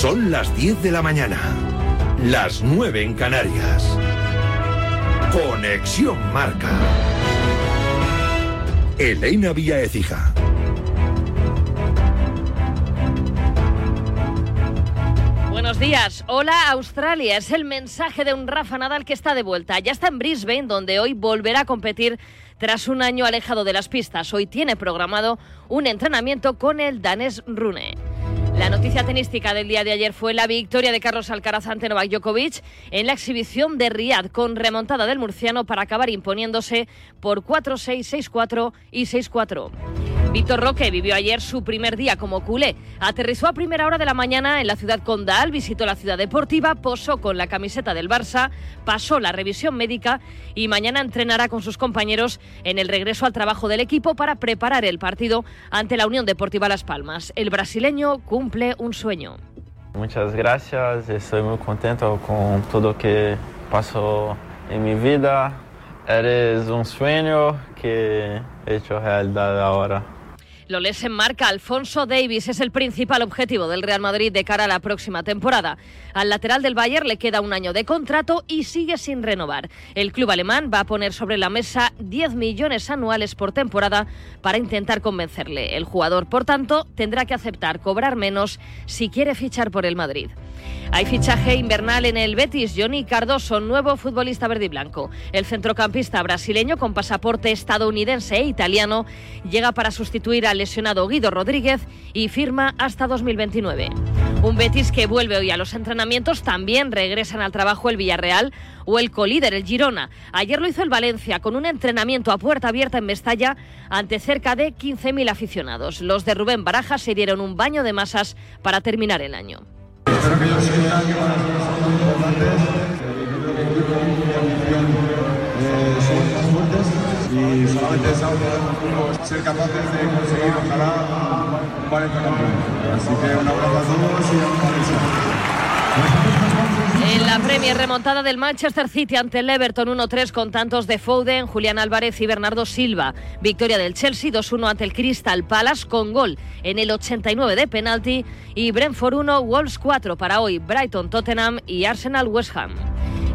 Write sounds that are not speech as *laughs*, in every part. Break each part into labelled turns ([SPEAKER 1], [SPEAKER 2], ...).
[SPEAKER 1] Son las 10 de la mañana, las 9 en Canarias. Conexión Marca. Elena Vía Ecija.
[SPEAKER 2] Buenos días. Hola Australia. Es el mensaje de un Rafa Nadal que está de vuelta. Ya está en Brisbane, donde hoy volverá a competir tras un año alejado de las pistas. Hoy tiene programado un entrenamiento con el danés Rune. La noticia tenística del día de ayer fue la victoria de Carlos Alcaraz ante Novak Djokovic en la exhibición de Riyadh con remontada del murciano para acabar imponiéndose por 4-6, 6-4 y 6-4. Víctor Roque vivió ayer su primer día como culé. Aterrizó a primera hora de la mañana en la ciudad condal, visitó la ciudad deportiva, posó con la camiseta del Barça, pasó la revisión médica y mañana entrenará con sus compañeros en el regreso al trabajo del equipo para preparar el partido ante la Unión Deportiva Las Palmas. El brasileño cumple un sueño.
[SPEAKER 3] Muchas gracias, estoy muy contento con todo lo que pasó en mi vida. Eres un sueño que he hecho realidad ahora.
[SPEAKER 2] Lo lees en marca. Alfonso Davis es el principal objetivo del Real Madrid de cara a la próxima temporada. Al lateral del Bayern le queda un año de contrato y sigue sin renovar. El club alemán va a poner sobre la mesa 10 millones anuales por temporada para intentar convencerle. El jugador, por tanto, tendrá que aceptar cobrar menos si quiere fichar por el Madrid. Hay fichaje invernal en el Betis. Johnny Cardoso, nuevo futbolista verde y blanco. El centrocampista brasileño con pasaporte estadounidense e italiano llega para sustituir al lesionado Guido Rodríguez y firma hasta 2029. Un Betis que vuelve hoy a los entrenamientos. También regresan al trabajo el Villarreal o el colíder, el Girona. Ayer lo hizo el Valencia con un entrenamiento a puerta abierta en Mestalla ante cerca de 15.000 aficionados. Los de Rubén Baraja se dieron un baño de masas para terminar el año.
[SPEAKER 4] Espero que ellos sientan que para nosotros son muy importantes. Yo creo que el equipo y la afición eh, son más fuertes y solamente deseamos poder ser capaces de conseguir, ojalá, un Valencia campeón. Así que un abrazo a todos y a Valencia.
[SPEAKER 2] En la Premier remontada del Manchester City ante el Everton 1-3 con tantos de Foden, Julián Álvarez y Bernardo Silva. Victoria del Chelsea 2-1 ante el Crystal Palace con gol en el 89 de penalti y Brentford 1, Wolves 4 para hoy, Brighton Tottenham y Arsenal West Ham.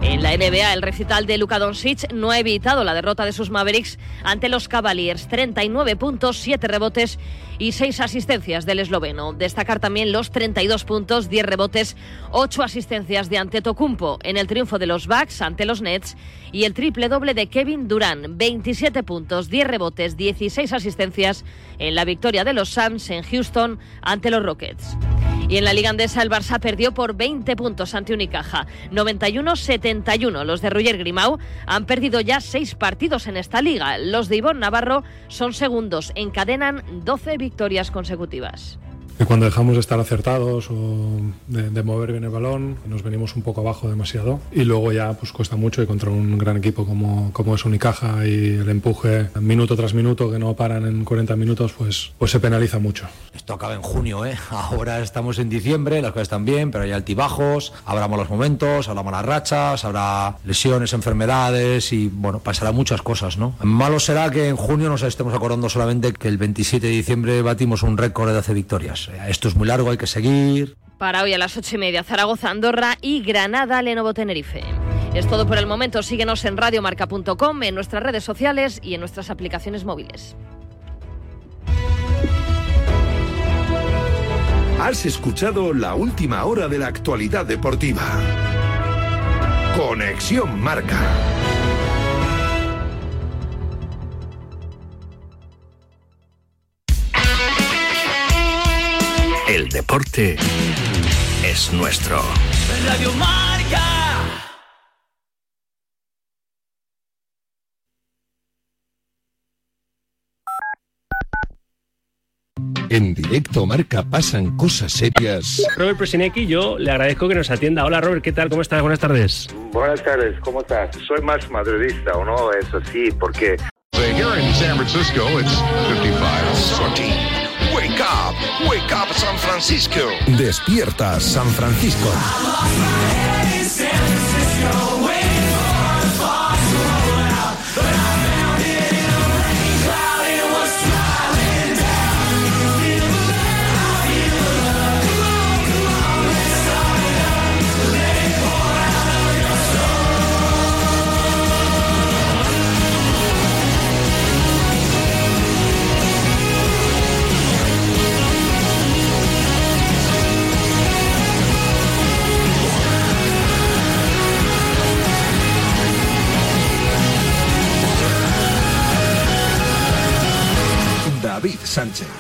[SPEAKER 2] En la NBA, el recital de Luka Doncic no ha evitado la derrota de sus Mavericks ante los Cavaliers. 39 puntos, 7 rebotes y 6 asistencias del esloveno. Destacar también los 32 puntos, 10 rebotes, 8 asistencias de Antetokounmpo en el triunfo de los Bucks ante los Nets y el triple doble de Kevin Durant. 27 puntos, 10 rebotes, 16 asistencias en la victoria de los Suns en Houston ante los Rockets. Y en la Liga Andesa el Barça perdió por 20 puntos ante Unicaja, 91-71. Los de Roger Grimau han perdido ya 6 partidos en esta liga. Los de Ivonne Navarro son segundos, encadenan 12 victorias consecutivas.
[SPEAKER 5] Cuando dejamos de estar acertados o de, mover bien el balón, nos venimos un poco abajo demasiado y luego ya pues cuesta mucho y contra un gran equipo como, como es Unicaja y el empuje minuto tras minuto que no paran en 40 minutos pues, pues se penaliza mucho.
[SPEAKER 6] Esto acaba en junio, ¿eh? *laughs* ahora estamos en diciembre, las cosas están bien, pero hay altibajos, habrá malos momentos, habrá malas rachas, habrá lesiones, enfermedades y bueno, pasará muchas cosas, ¿no? Malo será que en junio nos estemos acordando solamente que el 27 de diciembre batimos un récord de 12 victorias. Esto es muy largo, hay que seguir.
[SPEAKER 2] Para hoy a las ocho y media, Zaragoza, Andorra y Granada, Lenovo, Tenerife. Es todo por el momento. Síguenos en radiomarca.com, en nuestras redes sociales y en nuestras aplicaciones móviles.
[SPEAKER 1] Has escuchado la última hora de la actualidad deportiva. Conexión Marca. El deporte es nuestro.
[SPEAKER 7] Radio Marca.
[SPEAKER 1] En directo Marca pasan cosas serias.
[SPEAKER 8] Robert Presinecki, yo le agradezco que nos atienda. Hola Robert, ¿qué tal? ¿Cómo estás? Buenas tardes.
[SPEAKER 9] Buenas tardes, ¿cómo estás? Soy más madridista, ¿o no? Eso sí, porque...
[SPEAKER 1] Here in San Francisco, it's 55. Wake up, wake up San Francisco. Despierta San Francisco. Sánchez.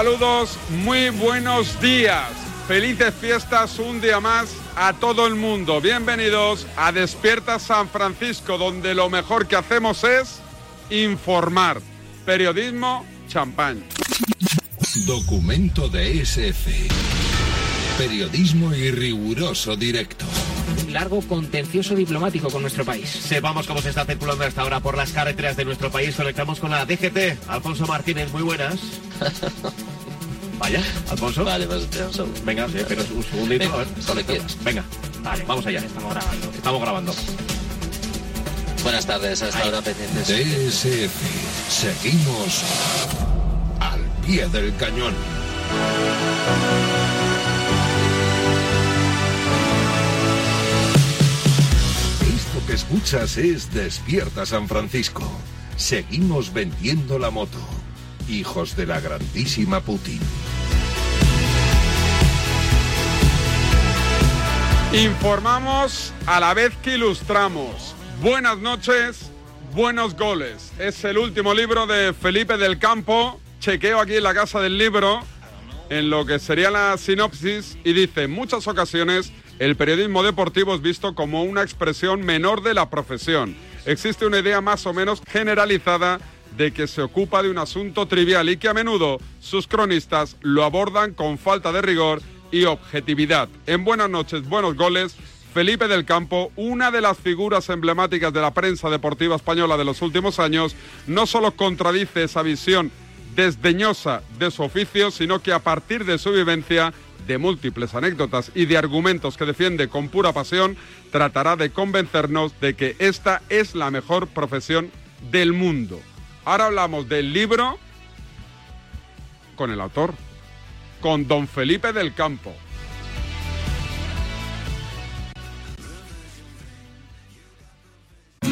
[SPEAKER 10] Saludos, muy buenos días. Felices fiestas un día más a todo el mundo. Bienvenidos a Despierta San Francisco, donde lo mejor que hacemos es informar. Periodismo champán.
[SPEAKER 1] Documento de SF. Periodismo y riguroso directo
[SPEAKER 11] largo contencioso diplomático con nuestro país.
[SPEAKER 12] Sepamos cómo se está circulando hasta ahora por las carreteras de nuestro país. Conectamos con la DGT. Alfonso Martínez, muy buenas. *laughs* Vaya, Alfonso.
[SPEAKER 13] Vale, pues
[SPEAKER 12] Venga, sí, pero un segundito. Venga, a ver,
[SPEAKER 13] solo quieras.
[SPEAKER 12] Venga, vale, vamos allá.
[SPEAKER 11] Estamos grabando.
[SPEAKER 12] Estamos grabando.
[SPEAKER 13] Buenas tardes, hasta ahora pendientes.
[SPEAKER 1] DSF. Seguimos al pie del cañón. que escuchas es Despierta San Francisco. Seguimos vendiendo la moto. Hijos de la grandísima Putin.
[SPEAKER 10] Informamos a la vez que ilustramos. Buenas noches, buenos goles. Es el último libro de Felipe del Campo. Chequeo aquí en la casa del libro en lo que sería la sinopsis y dice, en muchas ocasiones el periodismo deportivo es visto como una expresión menor de la profesión. Existe una idea más o menos generalizada de que se ocupa de un asunto trivial y que a menudo sus cronistas lo abordan con falta de rigor y objetividad. En Buenas noches, buenos goles, Felipe del Campo, una de las figuras emblemáticas de la prensa deportiva española de los últimos años, no solo contradice esa visión desdeñosa de su oficio, sino que a partir de su vivencia de múltiples anécdotas y de argumentos que defiende con pura pasión, tratará de convencernos de que esta es la mejor profesión del mundo. Ahora hablamos del libro con el autor, con don Felipe del Campo.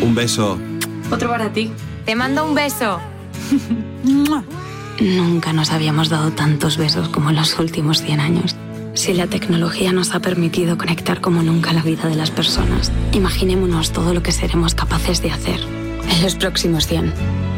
[SPEAKER 14] Un beso.
[SPEAKER 15] Otro para ti.
[SPEAKER 16] Te mando un beso. *laughs*
[SPEAKER 15] Nunca nos habíamos dado tantos besos como en los últimos 100 años. Si la tecnología nos ha permitido conectar como nunca la vida de las personas, imaginémonos todo lo que seremos capaces de hacer en los próximos 100.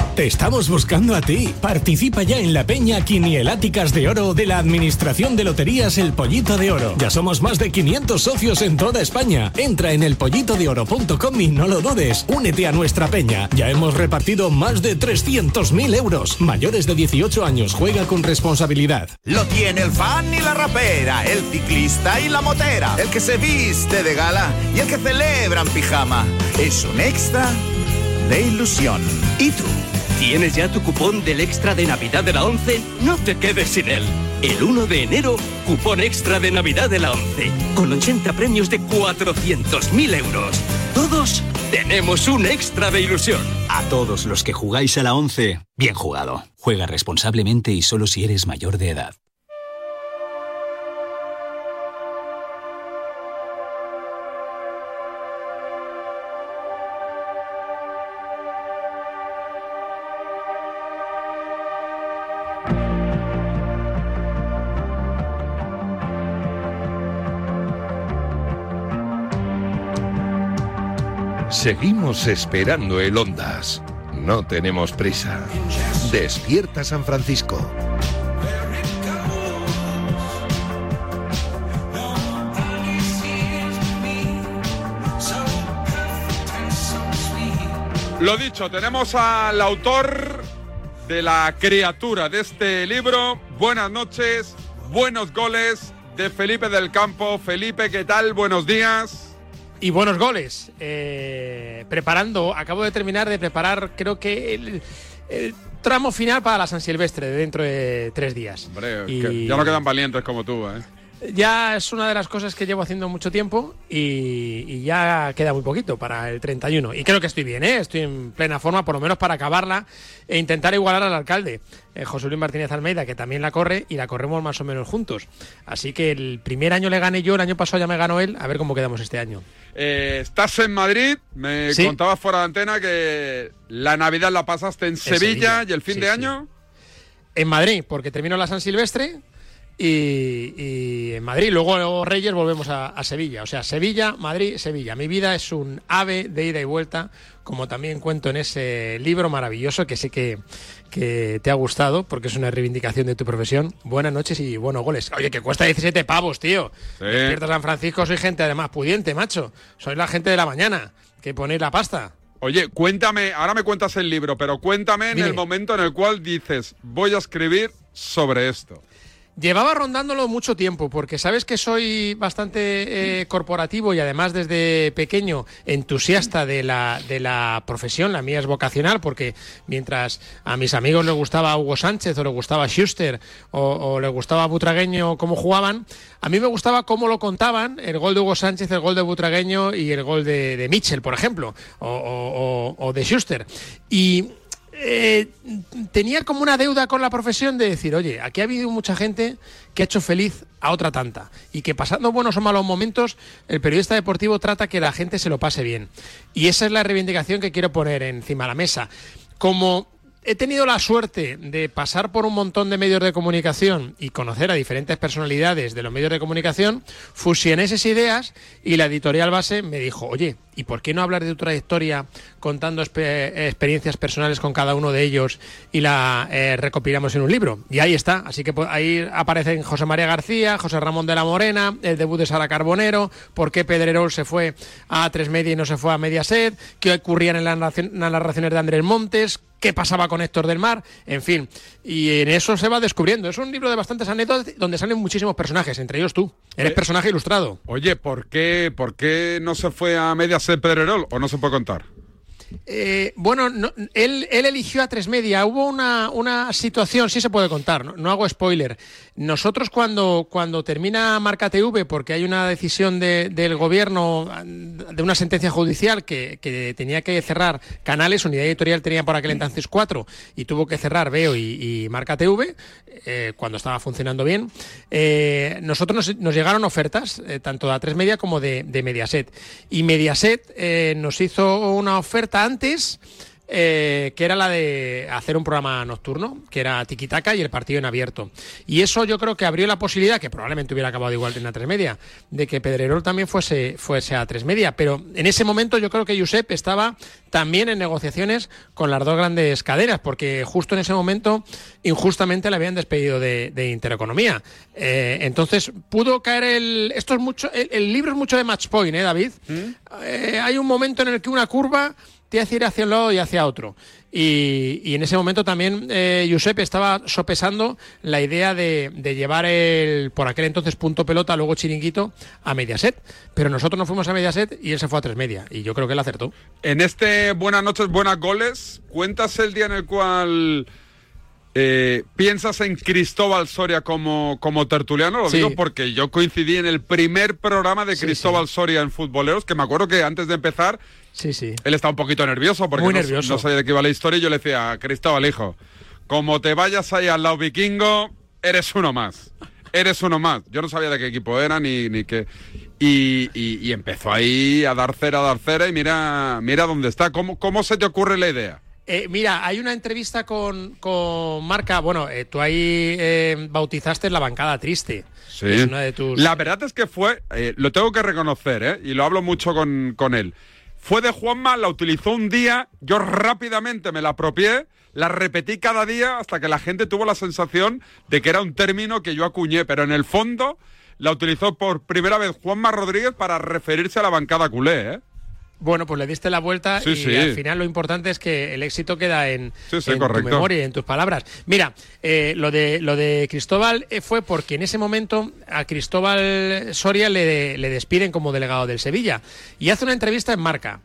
[SPEAKER 17] Te estamos buscando a ti. Participa ya en la peña Quinieláticas de Oro de la Administración de Loterías El Pollito de Oro. Ya somos más de 500 socios en toda España. Entra en elpollitodeoro.com y no lo dudes. Únete a nuestra peña. Ya hemos repartido más de 300.000 euros. Mayores de 18 años, juega con responsabilidad.
[SPEAKER 18] Lo tiene el fan y la rapera, el ciclista y la motera, el que se viste de gala y el que celebra en pijama. Es un extra de ilusión.
[SPEAKER 19] ¿Y tú? ¿Tienes ya tu cupón del extra de Navidad de la 11? No te quedes sin él. El 1 de enero, cupón extra de Navidad de la 11, con 80 premios de 400.000 euros. Todos tenemos un extra de ilusión.
[SPEAKER 20] A todos los que jugáis a la 11, bien jugado. Juega responsablemente y solo si eres mayor de edad.
[SPEAKER 1] Seguimos esperando el Ondas. No tenemos prisa. Despierta San Francisco.
[SPEAKER 10] Lo dicho, tenemos al autor de la criatura de este libro. Buenas noches, buenos goles de Felipe del Campo. Felipe, ¿qué tal? Buenos días.
[SPEAKER 11] Y buenos goles. Eh, preparando, acabo de terminar de preparar, creo que el, el tramo final para la San Silvestre de dentro de tres días.
[SPEAKER 10] Hombre,
[SPEAKER 11] Y-
[SPEAKER 10] ya no quedan valientes como tú, ¿eh?
[SPEAKER 11] Ya es una de las cosas que llevo haciendo mucho tiempo y, y ya queda muy poquito para el 31. Y creo que estoy bien, ¿eh? estoy en plena forma, por lo menos para acabarla e intentar igualar al alcalde, eh, José Luis Martínez Almeida, que también la corre y la corremos más o menos juntos. Así que el primer año le gané yo, el año pasado ya me ganó él, a ver cómo quedamos este año.
[SPEAKER 10] Eh, estás en Madrid, me
[SPEAKER 11] Sí.
[SPEAKER 10] contabas fuera de antena que la Navidad la pasaste en Sevilla,
[SPEAKER 11] Sevilla,
[SPEAKER 10] y el fin
[SPEAKER 11] sí,
[SPEAKER 10] de
[SPEAKER 11] sí.
[SPEAKER 10] año.
[SPEAKER 11] En Madrid, porque termino la San Silvestre y, y en Madrid. Luego, luego Reyes volvemos a, a Sevilla. O sea, Sevilla, Madrid, Sevilla. Mi vida es un ave de ida y vuelta, como también cuento en ese libro maravilloso que sé que, que te ha gustado, porque es una reivindicación de tu profesión. Buenas noches y buenos goles. Oye, que cuesta 17 pavos, tío.
[SPEAKER 10] Sí.
[SPEAKER 11] Despierta San Francisco, soy gente además pudiente, macho. Soy la gente de la mañana, que ponéis la pasta.
[SPEAKER 10] Oye, cuéntame, ahora me cuentas el libro, pero cuéntame en el momento en el cual dices, voy a escribir sobre esto.
[SPEAKER 11] Llevaba rondándolo mucho tiempo, porque sabes que soy bastante eh, corporativo y además desde pequeño entusiasta de la, de la profesión, la mía es vocacional, porque mientras a mis amigos les gustaba Hugo Sánchez o les gustaba Schuster o, o les gustaba Butragueño cómo jugaban, a mí me gustaba cómo lo contaban, el gol de Hugo Sánchez, el gol de Butragueño y el gol de, de Mitchell, por ejemplo, o, o- o- de Schuster. Y eh, tenía como una deuda con la profesión de decir, oye, aquí ha habido mucha gente que ha hecho feliz a otra tanta y que pasando buenos o malos momentos, el periodista deportivo trata que la gente se lo pase bien. Y esa es la reivindicación que quiero poner encima de la mesa. Como he tenido la suerte de pasar por un montón de medios de comunicación y conocer a diferentes personalidades de los medios de comunicación, fusioné esas ideas y la editorial base me dijo, oye, ¿y por qué no hablar de tu trayectoria contando experiencias personales con cada uno de ellos y la eh, recopilamos en un libro? Y ahí está, así que pues, ahí aparecen José María García, José Ramón de la Morena, el debut de Sara Carbonero, por qué Pedrerol se fue a tres media y no se fue a Mediaset, qué ocurrían en las narraci- en las narraciones de Andrés Montes, qué pasaba con Héctor del Mar, en fin. Y en eso se va descubriendo. Es un libro de bastantes anécdotas donde salen muchísimos personajes, entre ellos tú. Eres
[SPEAKER 10] Eh,
[SPEAKER 11] personaje ilustrado.
[SPEAKER 10] Oye, ¿por qué, ¿por qué no se fue a Mediaset Pedrerol o no se puede contar?
[SPEAKER 11] Eh, bueno, no- él, él eligió a tres media. Hubo una, una situación, sí se puede contar, no hago spoiler. Nosotros cuando, cuando termina Marca TV, porque hay una decisión de- del gobierno, de una sentencia judicial que, tenía que cerrar canales, Unidad Editorial tenía por aquel entonces cuatro y tuvo que cerrar Veo y, Marca TV, eh, cuando estaba funcionando bien, eh, nosotros nos, nos llegaron ofertas, eh, tanto de A3 Media como de, de Mediaset. Y Mediaset eh, nos hizo una oferta antes, eh, que era la de hacer un programa nocturno, que era Tiquitaca y el partido en abierto. Y eso yo creo que abrió la posibilidad, que probablemente hubiera acabado igual en A3 Media, de que Pedrerol también fuese, fuese a A3 Media. Pero en ese momento yo creo que Josep estaba también en negociaciones con las dos grandes cadenas, porque justo en ese momento injustamente le habían despedido de, de Intereconomía. Eh, entonces pudo caer el... Esto es mucho... El, el libro es mucho de match point, ¿eh, David? Eh, hay un momento en el que una curva te hace ir hacia un lado y hacia otro. Y, y en ese momento también eh, Josep estaba sopesando la idea de, de llevar el, por aquel entonces punto pelota, luego chiringuito, a Mediaset. Pero nosotros nos fuimos a Mediaset y él se fue a tres media. Y yo creo que él acertó.
[SPEAKER 10] En este Buenas noches, buenas goles, ¿cuentas el día en el cual eh, piensas en Cristóbal Soria como, como tertuliano? Lo
[SPEAKER 11] Sí.
[SPEAKER 10] digo porque yo coincidí en el primer programa de
[SPEAKER 11] Sí,
[SPEAKER 10] Cristóbal Soria en Futboleros, que me acuerdo que antes de empezar
[SPEAKER 11] Sí, sí.
[SPEAKER 10] él estaba un poquito nervioso porque
[SPEAKER 11] Muy
[SPEAKER 10] no,
[SPEAKER 11] nervioso.
[SPEAKER 10] no sabía de qué iba la historia y yo le decía, Cristóbal, hijo, como te vayas ahí al lado vikingo, eres uno más. Eres uno más. Yo no sabía de qué equipo era ni, ni qué. Y, y- y empezó ahí a dar cera, a dar cera y mira, mira dónde está. ¿Cómo, ¿Cómo se te ocurre la idea?
[SPEAKER 11] Eh, mira, hay una entrevista con, con Marca. Bueno, eh, tú ahí eh, bautizaste la bancada triste.
[SPEAKER 10] Sí.
[SPEAKER 11] Es una de tus.
[SPEAKER 10] La verdad es que fue, lo tengo que reconocer, ¿eh? y lo hablo mucho con, con él. Fue de Juanma, la utilizó un día, yo rápidamente me la apropié, la repetí cada día hasta que la gente tuvo la sensación de que era un término que yo acuñé, pero en el fondo la utilizó por primera vez Juanma Rodríguez para referirse a la bancada culé, ¿eh?
[SPEAKER 11] Bueno, pues le diste la vuelta
[SPEAKER 10] Sí,
[SPEAKER 11] y
[SPEAKER 10] sí.
[SPEAKER 11] al final lo importante es que el éxito queda en,
[SPEAKER 10] Sí, sí,
[SPEAKER 11] en tu memoria y en tus palabras. Mira, eh, lo, de, lo de Cristóbal eh, fue porque en ese momento a Cristóbal Soria le, le despiden como delegado del Sevilla y hace una entrevista en Marca.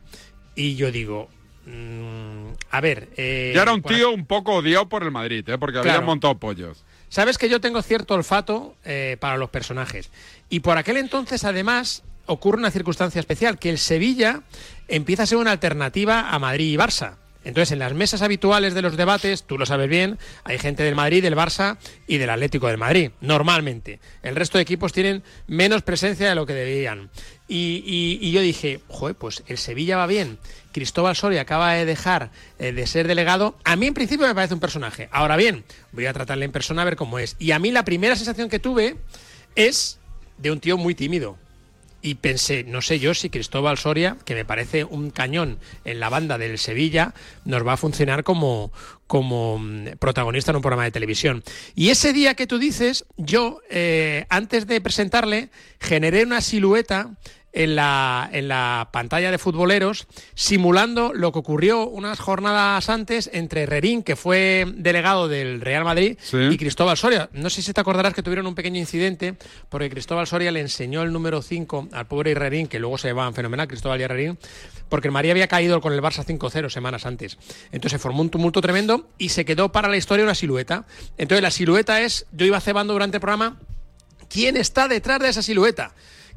[SPEAKER 11] Y yo digo, mm, a ver... eh,
[SPEAKER 10] Ya era un tío un poco odiado por el Madrid, ¿eh? porque
[SPEAKER 11] Claro.
[SPEAKER 10] había montado pollos.
[SPEAKER 11] Sabes que yo tengo cierto olfato eh, para los personajes. Y por aquel entonces, además, ocurre una circunstancia especial, que el Sevilla empieza a ser una alternativa a Madrid y Barça. Entonces, en las mesas habituales de los debates, tú lo sabes bien, hay gente del Madrid, del Barça y del Atlético del Madrid, normalmente. El resto de equipos tienen menos presencia de lo que debían. Y yo dije, joder, pues el Sevilla va bien. Cristóbal Soria acaba de dejar eh, de ser delegado. A mí en principio me parece un personaje. Ahora bien, voy a tratarle en persona a ver cómo es. Y a mí la primera sensación que tuve es de un tío muy tímido. Y pensé, no sé yo si Cristóbal Soria, que me parece un cañón en la banda del Sevilla, nos va a funcionar como, como mm, protagonista en un programa de televisión. Y ese día que tú dices, yo, eh, antes de presentarle, generé una silueta en la, en la pantalla de futboleros, simulando lo que ocurrió unas jornadas antes entre Rerín, que fue delegado del Real Madrid, y Cristóbal Soria. No sé si te acordarás que tuvieron un pequeño incidente, porque Cristóbal Soria le enseñó el número 5 al pobre Herrerín, que luego se llevaban fenomenal, Cristóbal y Herrerín, porque el María había caído con el Barça 5-0 semanas antes. Entonces se formó un tumulto tremendo y se quedó para la historia una silueta. Entonces la silueta es, yo iba cebando durante el programa, ¿quién está detrás de esa silueta?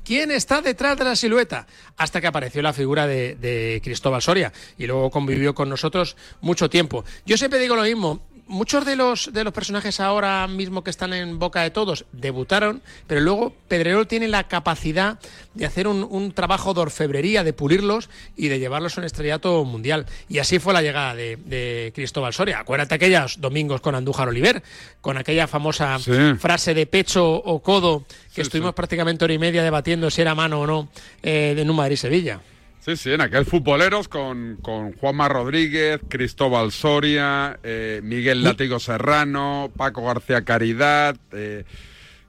[SPEAKER 11] ¿Quién está detrás de la silueta? Hasta que apareció la figura de, Cristóbal Soria y luego convivió con nosotros mucho tiempo. Yo siempre digo lo mismo. Muchos de los, de los personajes ahora mismo que están en boca de todos debutaron, pero luego Pedrerol tiene la capacidad de hacer un, un trabajo de orfebrería, de pulirlos y de llevarlos a un estrellato mundial. Y así fue la llegada de, de Cristóbal Soria. Acuérdate aquellos domingos con Andújar Oliver, con aquella famosa frase de pecho o codo que estuvimos prácticamente hora y media debatiendo si era mano o no eh, en un Madrid-Sevilla.
[SPEAKER 10] Sí, sí, en aquel futboleros con, con Juanma Rodríguez, Cristóbal Soria, eh, Miguel Latigo Serrano, Paco García Caridad, eh,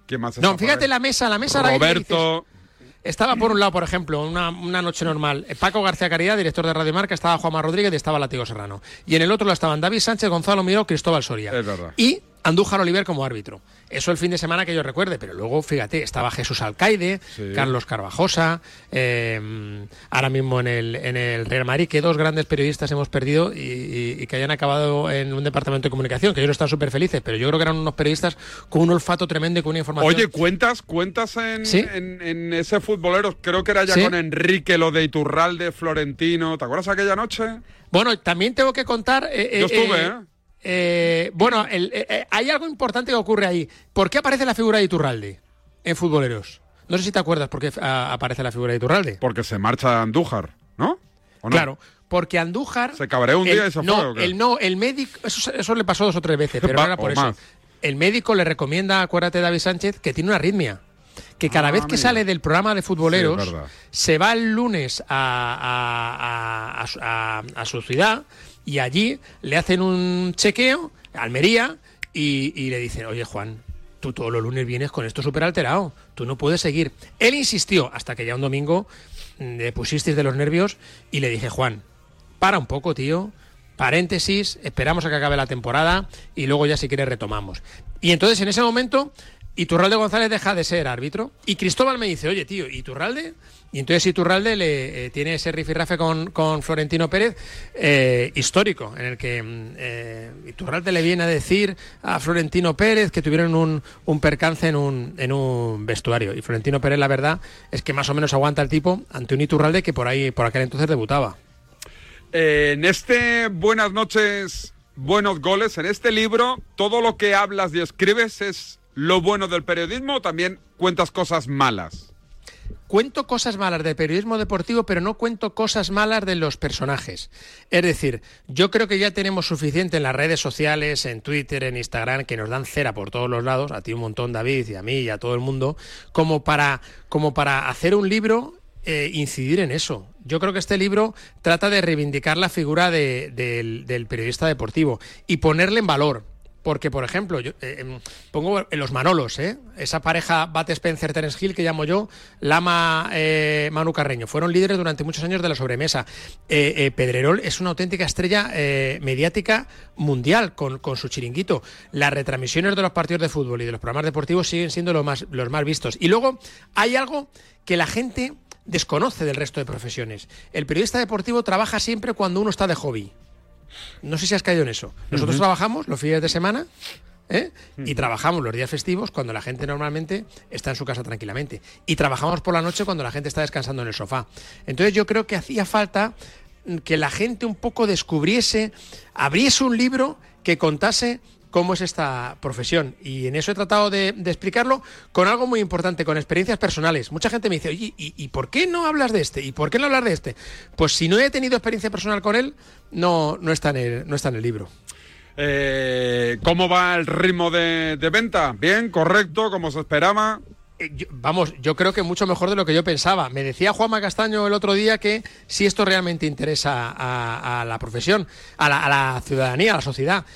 [SPEAKER 10] ¿quién más
[SPEAKER 11] No, fíjate la mesa, la mesa
[SPEAKER 10] Roberto.
[SPEAKER 11] Estaba por un lado, por ejemplo, una, una noche normal, eh, Paco García Caridad, director de Radio Marca, estaba Juanma Rodríguez y estaba Latigo Serrano. Y en el otro lado estaban David Sánchez, Gonzalo Miró, Cristóbal Soria.
[SPEAKER 10] Es verdad.
[SPEAKER 11] Y Andújar Oliver como árbitro. Eso el fin de semana que yo recuerde, pero luego, fíjate, estaba Jesús Alcaide,
[SPEAKER 10] Sí.
[SPEAKER 11] Carlos Carvajosa, eh, ahora mismo en el, en el Real Madrid, que dos grandes periodistas hemos perdido y, y- y que hayan acabado en un departamento de comunicación, que ellos están súper felices, pero yo creo que eran unos periodistas con un olfato tremendo y con una información.
[SPEAKER 10] Oye, ¿cuentas, cuentas en,
[SPEAKER 11] Sí.
[SPEAKER 10] en, en ese futbolero? Creo que era ya
[SPEAKER 11] Sí.
[SPEAKER 10] con Enrique, lo de Iturralde, Florentino. ¿Te acuerdas aquella noche?
[SPEAKER 11] Bueno, también tengo que contar. eh,
[SPEAKER 10] Yo
[SPEAKER 11] eh,
[SPEAKER 10] estuve,
[SPEAKER 11] eh,
[SPEAKER 10] ¿eh?
[SPEAKER 11] bueno, el- eh, eh, hay algo importante que ocurre ahí. ¿Por qué aparece la figura de Iturralde en futboleros? No sé si te acuerdas por qué ah, aparece la figura de Iturralde.
[SPEAKER 10] Porque se marcha Andújar, ¿no? ¿O no?
[SPEAKER 11] Claro, porque Andújar.
[SPEAKER 10] Se cabreó un
[SPEAKER 11] el-
[SPEAKER 10] día y se
[SPEAKER 11] no,
[SPEAKER 10] fue, ¿o qué?
[SPEAKER 11] El, no, el médico. Eso, eso le pasó dos o tres veces, pero no *laughs*
[SPEAKER 10] Va,
[SPEAKER 11] era por eso.
[SPEAKER 10] más.
[SPEAKER 11] El médico le recomienda, acuérdate, David Sánchez, que tiene una arritmia. Que cada
[SPEAKER 10] Ah,
[SPEAKER 11] vez que sale del programa de futboleros,
[SPEAKER 10] Sí,
[SPEAKER 11] se va el lunes a, a- a- a su ciudad y allí le hacen un chequeo, Almería, y, le dicen, oye Juan, tú todos los lunes vienes con esto súper alterado, tú no puedes seguir. Él insistió hasta que ya un domingo mm, le pusisteis de los nervios y le dije, Juan, para un poco, tío. Paréntesis, esperamos a que acabe la temporada y luego ya si quieres retomamos. Y entonces en ese momento Iturralde González deja de ser árbitro y Cristóbal me dice, oye tío, ¿Iturralde? Y entonces Iturralde le, eh, tiene ese rifirrafe con, con Florentino Pérez eh, histórico, en el que mm, eh, Iturralde le viene a decir a Florentino Pérez que tuvieron un, un percance en un, en un vestuario. Y Florentino Pérez, la verdad, es que más o menos aguanta el tipo ante un Iturralde que por ahí, por aquel entonces debutaba.
[SPEAKER 10] En este Buenas noches, buenos goles, en este libro, todo lo que hablas y escribes es lo bueno del periodismo o también cuentas cosas malas.
[SPEAKER 11] Cuento cosas malas del periodismo deportivo, pero no cuento cosas malas de los personajes. Es decir, yo creo que ya tenemos suficiente en las redes sociales, en Twitter, en Instagram, que nos dan cera por todos los lados, a ti un montón, David, y a mí y a todo el mundo, como para, como para hacer un libro eh, incidir en eso. Yo creo que este libro trata de reivindicar la figura de- del, del periodista deportivo y ponerle en valor. Porque, por ejemplo, yo eh, em, pongo en los Manolos, ¿eh? esa pareja Bate Spencer Terence Hill que llamo yo, Lama eh, Manu Carreño, fueron líderes durante muchos años de la sobremesa. Eh, eh, Pedrerol es una auténtica estrella mediática mundial con, con su chiringuito. Las retransmisiones de los partidos de fútbol y de los programas deportivos siguen siendo más, los más vistos. Y luego hay algo que la gente desconoce del resto de profesiones. El periodista deportivo trabaja siempre cuando uno está de hobby. No sé si has caído en eso. Nosotros trabajamos los fines de semana ¿eh? y trabajamos los días festivos cuando la gente normalmente está en su casa tranquilamente. Y trabajamos por la noche cuando la gente está descansando en el sofá. Entonces yo creo que hacía falta que la gente un poco descubriese, abriese un libro que contase cómo es esta profesión. Y en eso he tratado de, de explicarlo con algo muy importante, con experiencias personales. Mucha gente me dice, oye, ¿y, y por qué no hablas de este? ¿Y por qué no hablas de este? Pues si no he tenido experiencia personal con él, no, no, está, en el, no está en el libro.
[SPEAKER 10] Eh, ¿Cómo va el ritmo de, de venta? ¿Bien? ¿Correcto? ¿Como se esperaba?
[SPEAKER 11] Eh, yo- vamos, yo creo que mucho mejor de lo que yo pensaba. Me decía Juanma Castaño el otro día que si esto realmente interesa a, a la profesión, a la, a la ciudadanía, a la sociedad,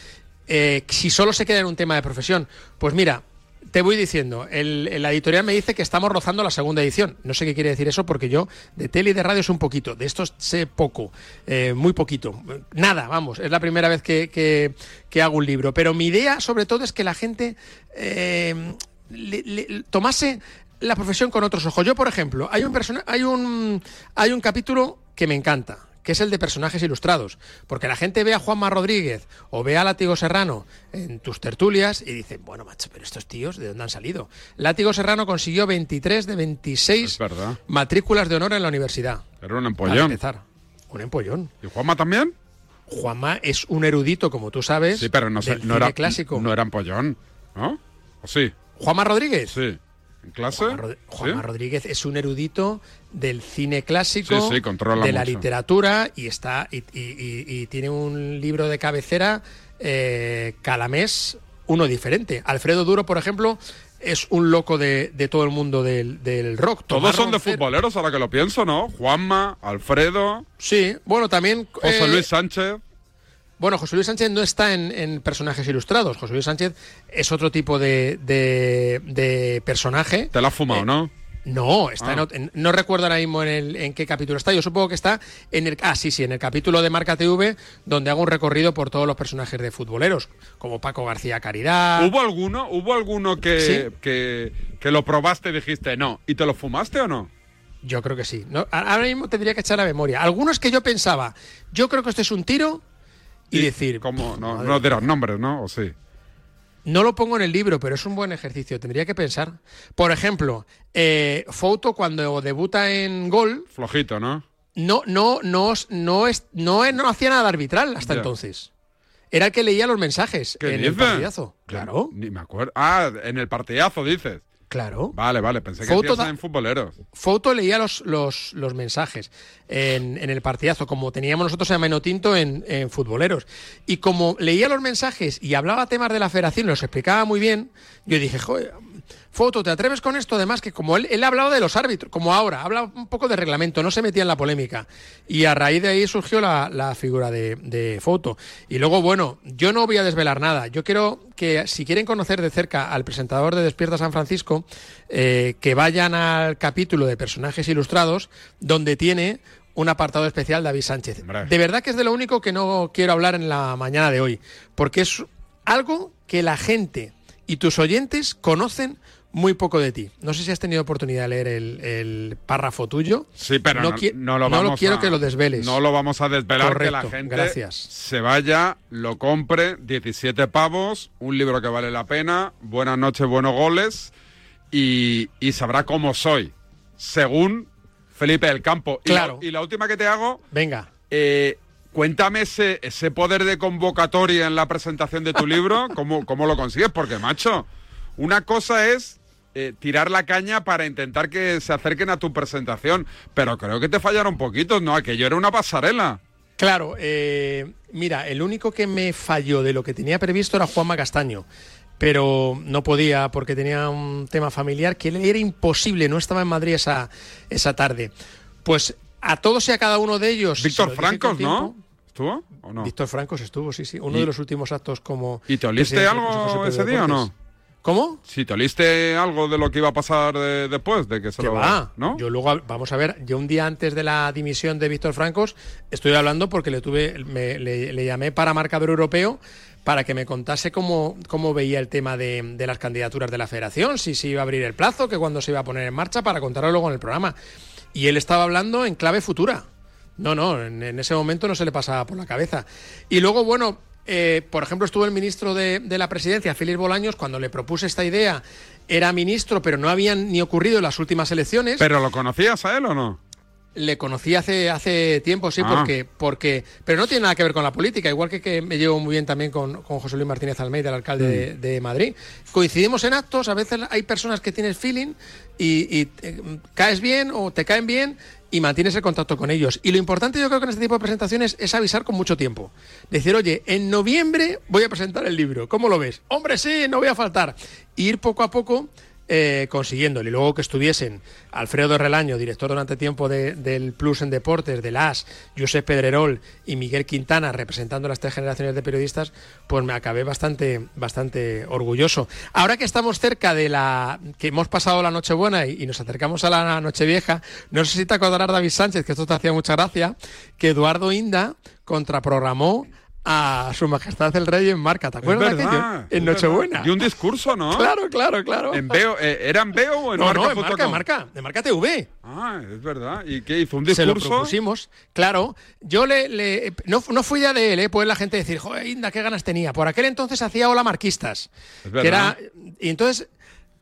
[SPEAKER 11] eh, si solo se queda en un tema de profesión, pues mira, te voy diciendo, el, la editorial me dice que estamos rozando la segunda edición. No sé qué quiere decir eso porque yo de tele y de radio es un poquito, de estos sé poco, eh, muy poquito. Nada, vamos, es la primera vez que, que- que hago un libro. Pero mi idea sobre todo es que la gente eh, le- le- tomase la profesión con otros ojos. Yo, por ejemplo, hay un, persona- hay un, hay un capítulo que me encanta que es el de personajes ilustrados. Porque la gente ve a Juanma Rodríguez o ve a Látigo Serrano en tus tertulias y dice, bueno, macho, pero estos tíos, ¿de dónde han salido? Látigo Serrano consiguió 23 de 26
[SPEAKER 10] verdad.
[SPEAKER 11] matrículas de honor en la universidad.
[SPEAKER 10] Era un
[SPEAKER 11] Para
[SPEAKER 10] empollón.
[SPEAKER 11] empezar. Un empollón.
[SPEAKER 10] ¿Y Juanma también?
[SPEAKER 11] Juanma es un erudito, como tú sabes.
[SPEAKER 10] Sí, pero no, sé,
[SPEAKER 11] del
[SPEAKER 10] no
[SPEAKER 11] cine
[SPEAKER 10] era
[SPEAKER 11] clásico.
[SPEAKER 10] No era empollón, ¿no? ¿O sí?
[SPEAKER 11] ¿Juanma Rodríguez?
[SPEAKER 10] Sí. ¿En clase?
[SPEAKER 11] Juanma, Rod- Juanma
[SPEAKER 10] ¿Sí?
[SPEAKER 11] Rodríguez es un erudito del cine clásico,
[SPEAKER 10] Sí, sí, controla
[SPEAKER 11] de la
[SPEAKER 10] mucho.
[SPEAKER 11] literatura y está y, y- y- y tiene un libro de cabecera eh, cada mes uno diferente. Alfredo Duro, por ejemplo, es un loco de, de todo el mundo del, del rock.
[SPEAKER 10] Todos
[SPEAKER 11] Tomás
[SPEAKER 10] son de futboleros, ahora que lo pienso, ¿no? Juanma, Alfredo,
[SPEAKER 11] Sí, bueno, también
[SPEAKER 10] José
[SPEAKER 11] eh,
[SPEAKER 10] Luis Sánchez.
[SPEAKER 11] Bueno, José Luis Sánchez no está en, en personajes ilustrados. José Luis Sánchez es otro tipo de, de- de personaje.
[SPEAKER 10] Te la has fumado, ¿no?
[SPEAKER 11] No, está
[SPEAKER 10] Ah.
[SPEAKER 11] en no recuerdo ahora mismo en, el, en qué capítulo está. Yo supongo que está en el. Ah, sí, sí, en el capítulo de Marca TV, donde hago un recorrido por todos los personajes de futboleros, como Paco García Caridad.
[SPEAKER 10] ¿Hubo alguno, hubo alguno que,
[SPEAKER 11] Sí.
[SPEAKER 10] que, que lo probaste y dijiste no? ¿Y te lo fumaste o no?
[SPEAKER 11] Yo creo que sí. No, ahora mismo tendría que echar la memoria. Algunos que yo pensaba, yo creo que esto es un tiro y, decir.
[SPEAKER 10] ¿Cómo? No, no dirás nombres, ¿no? ¿O sí?
[SPEAKER 11] No lo pongo en el libro, pero es un buen ejercicio. Tendría que pensar. Por ejemplo, eh, Fouto cuando debuta en Gol,
[SPEAKER 10] Flojito, ¿no?
[SPEAKER 11] no, no, no, no, es, no, no hacía nada arbitral hasta
[SPEAKER 10] Ya.
[SPEAKER 11] entonces. Era el que leía los mensajes
[SPEAKER 10] ¿Qué
[SPEAKER 11] en el partidazo. Claro,
[SPEAKER 10] Ni me acuerdo. Ah, en el partidazo dices.
[SPEAKER 11] Claro.
[SPEAKER 10] Vale, vale, pensé que
[SPEAKER 11] Foto
[SPEAKER 10] en futboleros.
[SPEAKER 11] Fouto leía los, los, los mensajes en, en el partidazo, como teníamos nosotros en Menotinto en, en Futboleros. Y como leía los mensajes y hablaba temas de la federación, los explicaba muy bien, yo dije, joder, Foto, ¿te atreves con esto? Además, que como él, él ha hablado de los árbitros, como ahora, habla un poco de reglamento, no se metía en la polémica. Y a raíz de ahí surgió la, la figura de, de Foto. Y luego, bueno, yo no voy a desvelar nada. Yo quiero que, si quieren conocer de cerca al presentador de Despierta San Francisco, eh, que vayan al capítulo de personajes ilustrados, donde tiene un apartado especial David Sánchez. De verdad que es de lo único que no quiero hablar en la mañana de hoy, porque es algo que la gente y tus oyentes conocen muy poco de ti. No sé si has tenido oportunidad de leer el, el párrafo tuyo.
[SPEAKER 10] Sí, pero no,
[SPEAKER 11] qui-
[SPEAKER 10] no lo vamos
[SPEAKER 11] quiero
[SPEAKER 10] a-
[SPEAKER 11] que lo desveles.
[SPEAKER 10] No lo vamos a desvelar, que la
[SPEAKER 11] Correcto,
[SPEAKER 10] gente
[SPEAKER 11] gracias.
[SPEAKER 10] se vaya, lo compre, 17 pavos, un libro que vale la pena, buenas noches, buenos goles, y, y sabrá cómo soy, según Felipe del Campo. Y la-
[SPEAKER 11] Claro.
[SPEAKER 10] Y la, última que te hago,
[SPEAKER 11] Venga.
[SPEAKER 10] eh, cuéntame ese, ese poder de convocatoria en la presentación de tu libro, *laughs* ¿cómo, cómo lo consigues? Porque, macho, una cosa es eh, tirar la caña para intentar que se acerquen a tu presentación, pero creo que te fallaron poquitos, ¿no? Aquello era una pasarela.
[SPEAKER 11] Claro, eh, mira, el único que me falló de lo que tenía previsto era Juanma Castaño, pero no podía porque tenía un tema familiar que era imposible, no estaba en Madrid esa, esa tarde. Pues a todos y a cada uno de ellos.
[SPEAKER 10] Víctor Francos, ¿no? ¿Estuvo o no?
[SPEAKER 11] Víctor Francos estuvo, sí, sí. Uno
[SPEAKER 10] ¿Y-
[SPEAKER 11] de los últimos actos como.
[SPEAKER 10] ¿Y te oliste algo ese día o no?
[SPEAKER 11] ¿Cómo?
[SPEAKER 10] Si te oliste algo de lo que iba a pasar de- después, de que se lo...
[SPEAKER 11] va.
[SPEAKER 10] ¿No?
[SPEAKER 11] Yo luego, vamos a ver, yo un día antes de la dimisión de Víctor Francos, estoy hablando porque le tuve, me- le, le llamé para marcador europeo para que me contase cómo, cómo veía el tema de, de las candidaturas de la federación, si se iba a abrir el plazo, que cuándo se iba a poner en marcha, para contarlo luego en el programa. Y él estaba hablando en clave futura. No, no, en, en ese momento no se le pasaba por la cabeza. Y luego, bueno, eh, por ejemplo, estuvo el ministro de, de la presidencia, Félix Bolaños, cuando le propuse esta idea, era ministro, pero no habían ni ocurrido en las últimas elecciones.
[SPEAKER 10] ¿Pero lo conocías a él o no?
[SPEAKER 11] Le conocí hace, hace tiempo, sí,
[SPEAKER 10] Ah.
[SPEAKER 11] porque, porque. Pero no tiene nada que ver con la política, igual que, que me llevo muy bien también con, con José Luis Martínez Almeida, el alcalde de, de Madrid. Coincidimos en actos, a veces hay personas que tienes feeling y, y, eh, caes bien o te caen bien y mantienes el contacto con ellos. Y lo importante yo creo que en este tipo de presentaciones es avisar con mucho tiempo. Decir, oye, en noviembre voy a presentar el libro, ¿cómo lo ves? Hombre, sí, no voy a faltar. Y ir poco a poco eh, consiguiéndolo. Y luego que estuviesen Alfredo Relaño, director durante tiempo de- del Plus en Deportes, del AS, Josep Pedrerol y Miguel Quintana representando las tres generaciones de periodistas, pues me acabé bastante, bastante orgulloso. Ahora que estamos cerca de la. que hemos pasado la Nochebuena y, y nos acercamos a la Nochevieja, no sé si te acordarás, David Sánchez, que esto te hacía mucha gracia, que Eduardo Inda contraprogramó a Su Majestad el Rey en marca. ¿Te acuerdas
[SPEAKER 10] Es verdad?
[SPEAKER 11] En. Nochebuena.
[SPEAKER 10] Y un discurso, ¿no?
[SPEAKER 11] Claro, claro, claro.
[SPEAKER 10] ¿En Veo, eh, ¿Era en Veo o en
[SPEAKER 11] No, no,
[SPEAKER 10] Marca.com?
[SPEAKER 11] en marca, en marca, de marca TV.
[SPEAKER 10] Ah, es verdad. ¿Y qué hizo? ¿Un
[SPEAKER 11] Se lo
[SPEAKER 10] discurso?
[SPEAKER 11] propusimos, claro. Yo le, le- no, no fui ya de él, ¿eh? pues la gente decir, joder, Inda, qué ganas tenía. Por aquel entonces hacía Hola Marquistas.
[SPEAKER 10] Es
[SPEAKER 11] que
[SPEAKER 10] verdad.
[SPEAKER 11] era, y entonces,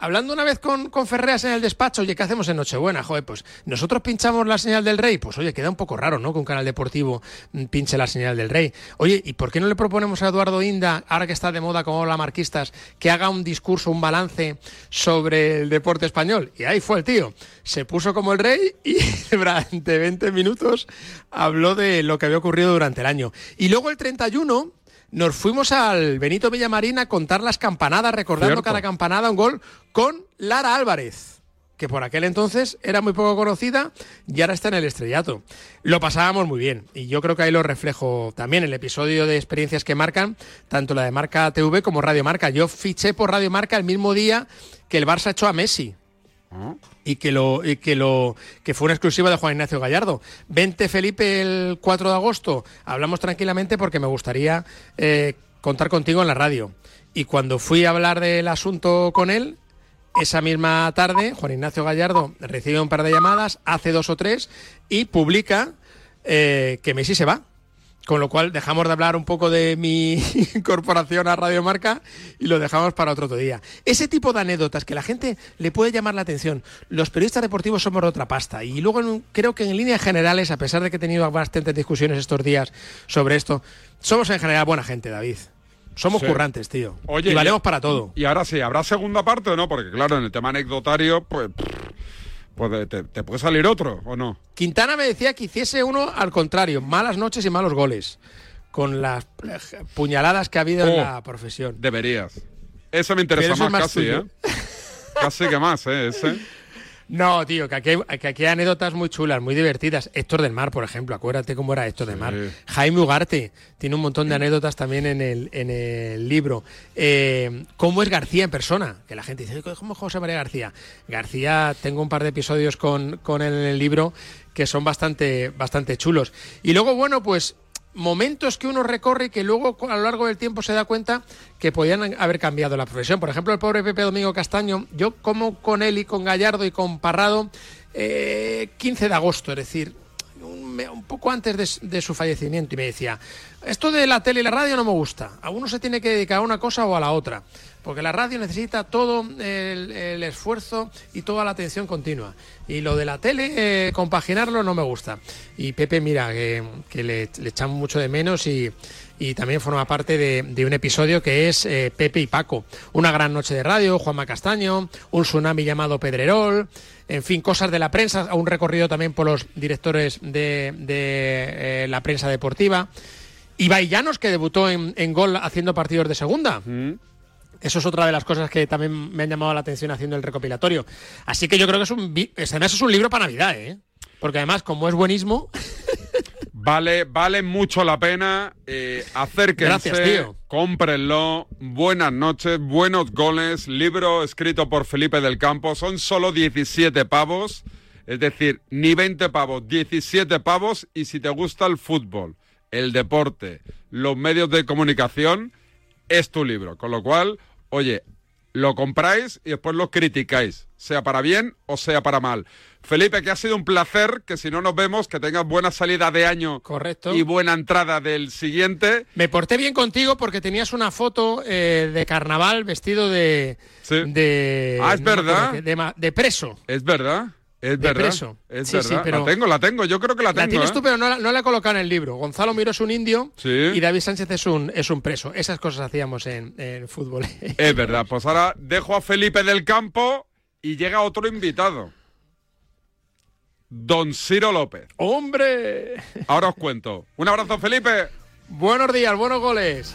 [SPEAKER 11] hablando una vez con, con Ferreas en el despacho, oye, ¿qué hacemos en Nochebuena? Joder, pues nosotros pinchamos la señal del rey. Pues oye, queda un poco raro, ¿no? Que un canal deportivo mm, pinche la señal del rey. Oye, ¿y por qué no le proponemos a Eduardo Inda, ahora que está de moda como Hola Marquistas, que haga un discurso, un balance sobre el deporte español? Y ahí fue el tío. Se puso como el rey y *laughs* durante 20 minutos habló de lo que había ocurrido durante el año. Y luego el 31 nos fuimos al Benito Villamarín a contar las campanadas, recordando
[SPEAKER 10] Cierto.
[SPEAKER 11] cada campanada un gol con Lara Álvarez, que por aquel entonces era muy poco conocida y ahora está en el estrellato. Lo pasábamos muy bien y yo creo que ahí lo reflejo también el episodio de experiencias que marcan, tanto la de Marca TV como Radio Marca. Yo fiché por Radio Marca el mismo día que el Barça echó a Messi y que lo y que lo que fue una exclusiva de Juan Ignacio Gallardo. Vente Felipe el 4 de agosto. Hablamos tranquilamente porque me gustaría eh, contar contigo en la radio. Y cuando fui a hablar del asunto con él, esa misma tarde, Juan Ignacio Gallardo recibe un par de llamadas, hace dos o tres y publica eh, que Messi se va. Con lo cual dejamos de hablar un poco de mi *laughs* incorporación a Radio Marca y lo dejamos para otro día. Ese tipo de anécdotas que la gente le puede llamar la atención. Los periodistas deportivos somos de otra pasta. Y luego en creo que en líneas generales, a pesar de que he tenido bastantes discusiones estos días sobre esto, somos en general buena gente, David. Somos
[SPEAKER 10] Sí.
[SPEAKER 11] currantes, tío.
[SPEAKER 10] Oye,
[SPEAKER 11] y valemos
[SPEAKER 10] y-
[SPEAKER 11] para todo.
[SPEAKER 10] Y ahora sí, ¿habrá segunda parte o no? Porque claro, en el tema anecdotario, pues, pues te, te puede salir otro, ¿o no?
[SPEAKER 11] Quintana me decía que hiciese uno al contrario, malas noches y malos goles. Con las puñaladas que ha habido en
[SPEAKER 10] Oh.
[SPEAKER 11] la profesión.
[SPEAKER 10] Deberías. Eso me interesa más, casi. ¿eh? Casi que más, ¿eh? Ese. *laughs*
[SPEAKER 11] No, tío, que aquí, hay, que aquí hay anécdotas muy chulas, muy divertidas. Héctor del Mar, por ejemplo, acuérdate cómo era Héctor del Mar. Jaime Ugarte tiene un montón de anécdotas también en el, en el libro. Eh, ¿Cómo es García en persona? Que la gente dice, ¿cómo es José María García? García, tengo un par de episodios con, con él en el libro que son bastante, bastante chulos. Y luego, bueno, pues momentos que uno recorre y que luego a lo largo del tiempo se da cuenta que podían haber cambiado la profesión. Por ejemplo, el pobre Pepe Domingo Castaño, yo como con él y con Gallardo y con Parrado, eh, 15 de agosto, es decir, un, un poco antes de, de su fallecimiento, y me decía, esto de la tele y la radio no me gusta, a uno se tiene que dedicar a una cosa o a la otra, porque la radio necesita todo el, esfuerzo y toda la atención continua. Y lo de la tele, eh, compaginarlo no me gusta. Y Pepe, mira, que, le, echamos mucho de menos y, y también forma parte de, un episodio que es eh, Pepe y Paco. Una gran noche de radio, Juanma Castaño, un tsunami llamado Pedrerol, en fin, cosas de la prensa, un recorrido también por los directores de, eh, la prensa deportiva. Ibai Llanos, que debutó en, gol haciendo partidos de segunda. Eso es otra de las cosas que también me han llamado la atención haciendo el recopilatorio. Así que yo creo que es un, además es un libro para Navidad, ¿eh? Porque además, como es buenismo, *laughs*
[SPEAKER 10] Vale, vale mucho la pena. Eh, acérquense,
[SPEAKER 11] Gracias, tío.
[SPEAKER 10] cómprenlo. Buenas noches, buenos goles. Libro escrito por Felipe del Campo. Son solo 17 pavos. Es decir, ni 20 pavos, 17 pavos. Y si te gusta el fútbol, el deporte, los medios de comunicación, es tu libro. Con lo cual, oye, lo compráis y después lo criticáis, sea para bien o sea para mal. Felipe, que ha sido un placer, que si no nos vemos, que tengas buena salida de año
[SPEAKER 11] Correcto.
[SPEAKER 10] y buena entrada del siguiente.
[SPEAKER 11] Me porté bien contigo porque tenías una foto eh, de carnaval vestido de. de
[SPEAKER 10] Ah, es
[SPEAKER 11] no me acuerdo
[SPEAKER 10] verdad.
[SPEAKER 11] de preso.
[SPEAKER 10] Es verdad, es
[SPEAKER 11] De
[SPEAKER 10] verdad.
[SPEAKER 11] preso.
[SPEAKER 10] Es
[SPEAKER 11] Sí, sí,
[SPEAKER 10] verdad.
[SPEAKER 11] pero-
[SPEAKER 10] La tengo, la tengo, yo creo que la
[SPEAKER 11] La
[SPEAKER 10] tengo.
[SPEAKER 11] tienes
[SPEAKER 10] ¿eh?
[SPEAKER 11] tú, pero no la, no la he colocado en el libro. Gonzalo Miro es un indio
[SPEAKER 10] Sí.
[SPEAKER 11] y David Sánchez es un, es un preso. Esas cosas hacíamos en, en fútbol.
[SPEAKER 10] Es verdad, pues ahora dejo a Felipe del Campo y llega otro invitado. Don Ciro López.
[SPEAKER 11] ¡Hombre!
[SPEAKER 10] Ahora os cuento. Un abrazo, Felipe.
[SPEAKER 11] Buenos días, buenos goles.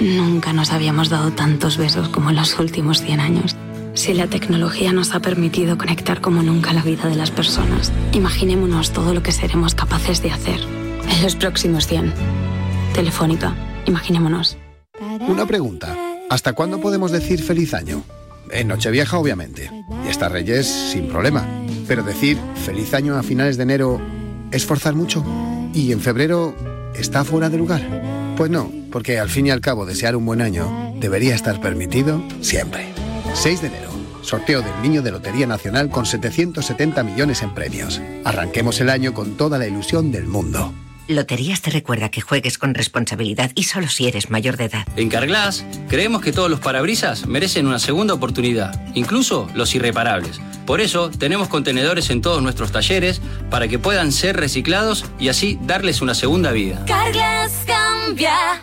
[SPEAKER 15] Nunca nos habíamos dado tantos besos como en los últimos 100 años. Si la tecnología nos ha permitido conectar como nunca la vida de las personas, imaginémonos todo lo que seremos capaces de hacer en los próximos 100. Telefónica, imaginémonos.
[SPEAKER 16] Una pregunta. ¿Hasta cuándo podemos decir feliz año? En Nochevieja, obviamente. Y hasta Reyes, sin problema. Pero decir feliz año a finales de enero es forzar mucho. ¿Y en febrero está fuera de lugar? Pues no, porque al fin y al cabo desear un buen año debería estar permitido siempre. 6 de enero. Sorteo del Niño de Lotería Nacional con 770 millones en premios. Arranquemos el año con toda la ilusión del mundo.
[SPEAKER 21] Loterías te recuerda que juegues con responsabilidad y solo si eres mayor de edad.
[SPEAKER 22] En Carglass creemos que todos los parabrisas merecen una segunda oportunidad, incluso los irreparables. Por eso tenemos contenedores en todos nuestros talleres para que puedan ser reciclados y así darles una segunda vida.
[SPEAKER 7] Carglass cambia,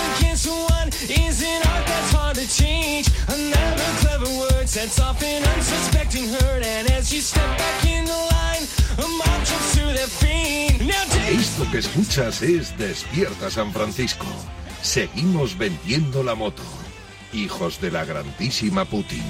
[SPEAKER 7] is an art that's hard to change. Another clever word sets off an unsuspecting hurt, and as you step back in the line, a mob jumps to their feet. Now take
[SPEAKER 1] Esto que escuchas es Despierta San Francisco. Seguimos vendiendo la moto. Hijos de la grandísima Putin.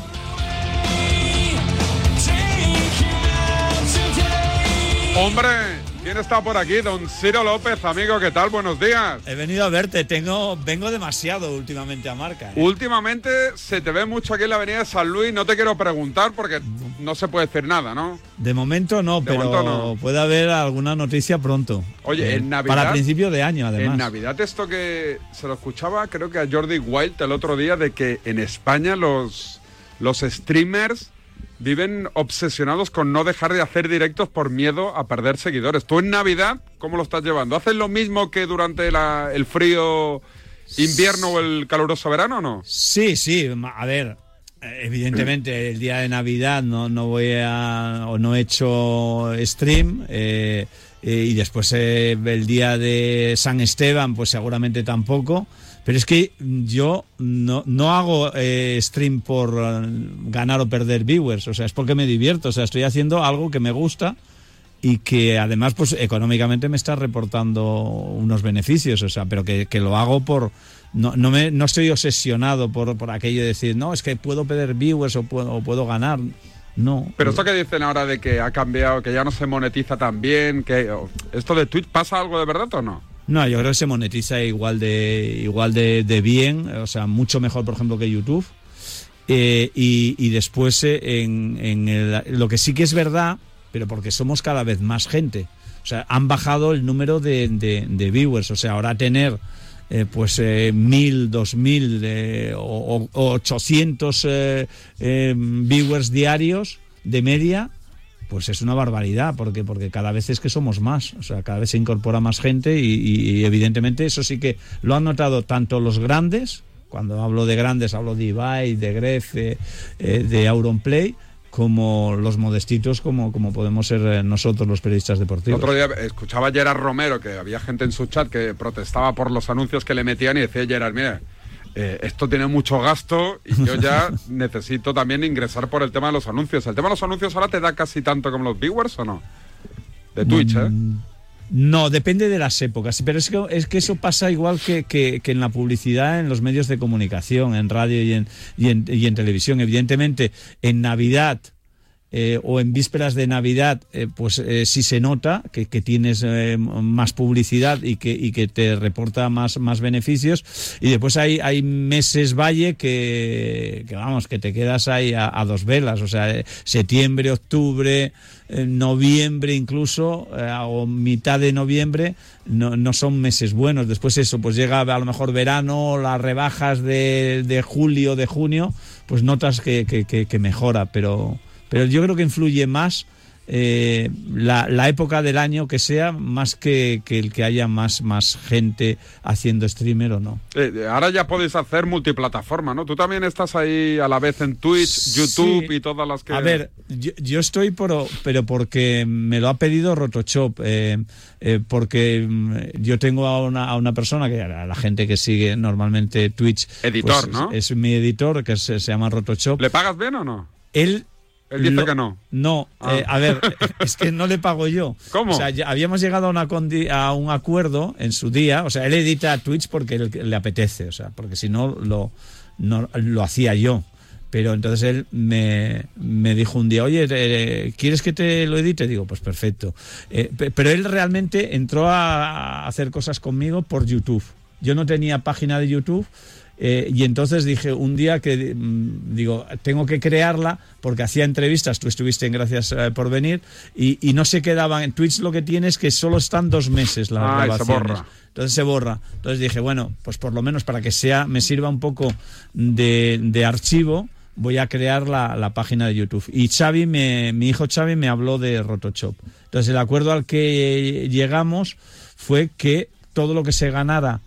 [SPEAKER 10] Hombre, ¿quién está por aquí? Don Ciro López, amigo, ¿qué tal? Buenos días.
[SPEAKER 23] He venido a verte, tengo, vengo demasiado últimamente a marca. ¿eh?
[SPEAKER 10] Últimamente se te ve mucho aquí en la avenida de San Luis, no te quiero preguntar porque no se puede decir nada, ¿no?
[SPEAKER 23] De momento no,
[SPEAKER 10] De
[SPEAKER 23] pero
[SPEAKER 10] momento no.
[SPEAKER 23] puede haber alguna noticia pronto.
[SPEAKER 10] Oye,
[SPEAKER 23] Eh,
[SPEAKER 10] en Navidad...
[SPEAKER 23] Para principio de año, además.
[SPEAKER 10] En Navidad esto que se lo escuchaba, creo que a Jordi Wild el otro día, de que en España los, los streamers viven obsesionados con no dejar de hacer directos por miedo a perder seguidores. ¿Tú en Navidad cómo lo estás llevando? ¿Haces lo mismo que durante la- el frío invierno o el caluroso verano o no?
[SPEAKER 23] Sí, sí, a ver, evidentemente el día de Navidad no, no voy a, o no he hecho stream, eh, eh, y después eh, el día de San Esteban, pues seguramente tampoco. Pero es que yo no, no hago eh, stream por ganar o perder viewers, o sea, es porque me divierto, o sea, estoy haciendo algo que me gusta y que además pues económicamente me está reportando unos beneficios, o sea, pero que, que lo hago por... No, no, me, no estoy obsesionado por, por aquello de decir, no, es que puedo perder viewers o puedo, o puedo ganar. No.
[SPEAKER 10] Pero esto que dicen ahora de que ha cambiado, que ya no se monetiza tan bien, que esto de Twitch pasa algo de verdad o no?
[SPEAKER 23] No, yo creo que se monetiza igual de igual de, de bien, o sea, mucho mejor, por ejemplo, que YouTube. Eh, y, y después eh, en, en el- lo que sí que es verdad, pero porque somos cada vez más gente. O sea, han bajado el número de, de- de viewers. O sea, ahora tener eh, pues eh, mil, dos mil eh, o, o 800 eh, viewers diarios de media, pues es una barbaridad, porque, porque cada vez es que somos más, o sea, cada vez se incorpora más gente y, evidentemente eso sí que lo han notado tanto los grandes, cuando hablo de grandes hablo de Ibai, de Gref, de Auronplay, como los modestitos, como, como podemos ser eh, nosotros los periodistas
[SPEAKER 10] El
[SPEAKER 23] deportivos.
[SPEAKER 10] otro día escuchaba a Gerard Romero, que había gente en su chat que protestaba por los anuncios que le metían y decía Gerard, mira, eh, esto tiene mucho gasto y yo ya *laughs* necesito también ingresar por el tema de los anuncios. ¿El tema de los anuncios ahora te da casi tanto como los viewers o no? De Twitch, ¿eh?
[SPEAKER 23] No, depende de las épocas, pero es que, es que eso pasa igual que, que- que en la publicidad, en los medios de comunicación, en radio y en, y en, y en televisión. Evidentemente, en Navidad eh, o en vísperas de Navidad, eh, pues eh, sí se nota que, que tienes eh, más publicidad y que, y que te reporta más, más beneficios. Y después hay, hay meses valle que, que, vamos, que te quedas ahí a, dos velas. O sea, septiembre, octubre, noviembre incluso, o mitad de noviembre, no, no son meses buenos. Después eso, pues llega a lo mejor verano, las rebajas de, de julio, de junio, pues notas que- que- que mejora, pero, pero yo creo que influye más eh, la, la época del año que sea, más que, que el que haya más, más gente haciendo streamer o no.
[SPEAKER 10] Eh, ahora ya podéis hacer multiplataforma, ¿no? Tú también estás ahí a la vez en Twitch, YouTube y todas las que...
[SPEAKER 23] A ver, yo, yo estoy por, pero porque me lo ha pedido Rotochop, eh, eh, porque mm, yo tengo a una, a una persona que a la gente que sigue normalmente Twitch,
[SPEAKER 10] Editor,
[SPEAKER 23] pues,
[SPEAKER 10] ¿no?
[SPEAKER 23] Es, mi editor que se, se llama Rotochop.
[SPEAKER 10] ¿Le pagas bien o no?
[SPEAKER 23] Él
[SPEAKER 10] Él dice
[SPEAKER 23] lo-
[SPEAKER 10] que no.
[SPEAKER 23] No,
[SPEAKER 10] Ah.
[SPEAKER 23] eh, a ver, *laughs* es que no le pago yo.
[SPEAKER 10] ¿Cómo?
[SPEAKER 23] O sea, ya habíamos llegado a, una condi- a un acuerdo en su día. O sea, él edita Twitch porque le, le apetece, o sea, porque si no lo, no lo hacía yo. Pero entonces él me, me dijo un día, oye, eh, ¿quieres que te lo edite? Digo, pues perfecto. Eh, pe- pero él realmente entró a hacer cosas conmigo por YouTube. Yo no tenía página de YouTube. Eh, y entonces dije un día que mm, digo tengo que crearla porque hacía entrevistas tú estuviste en gracias eh, por venir y, y no se quedaban. En Twitch lo que tiene es que solo están dos meses las
[SPEAKER 10] Ah, se borra.
[SPEAKER 23] entonces se borra. Entonces dije bueno pues por lo menos para que sea me sirva un poco de, de archivo voy a crear la, la página de YouTube. Y Xavi me, mi hijo Xavi me habló de Rotochop. Entonces el acuerdo al que llegamos fue que todo lo que se ganara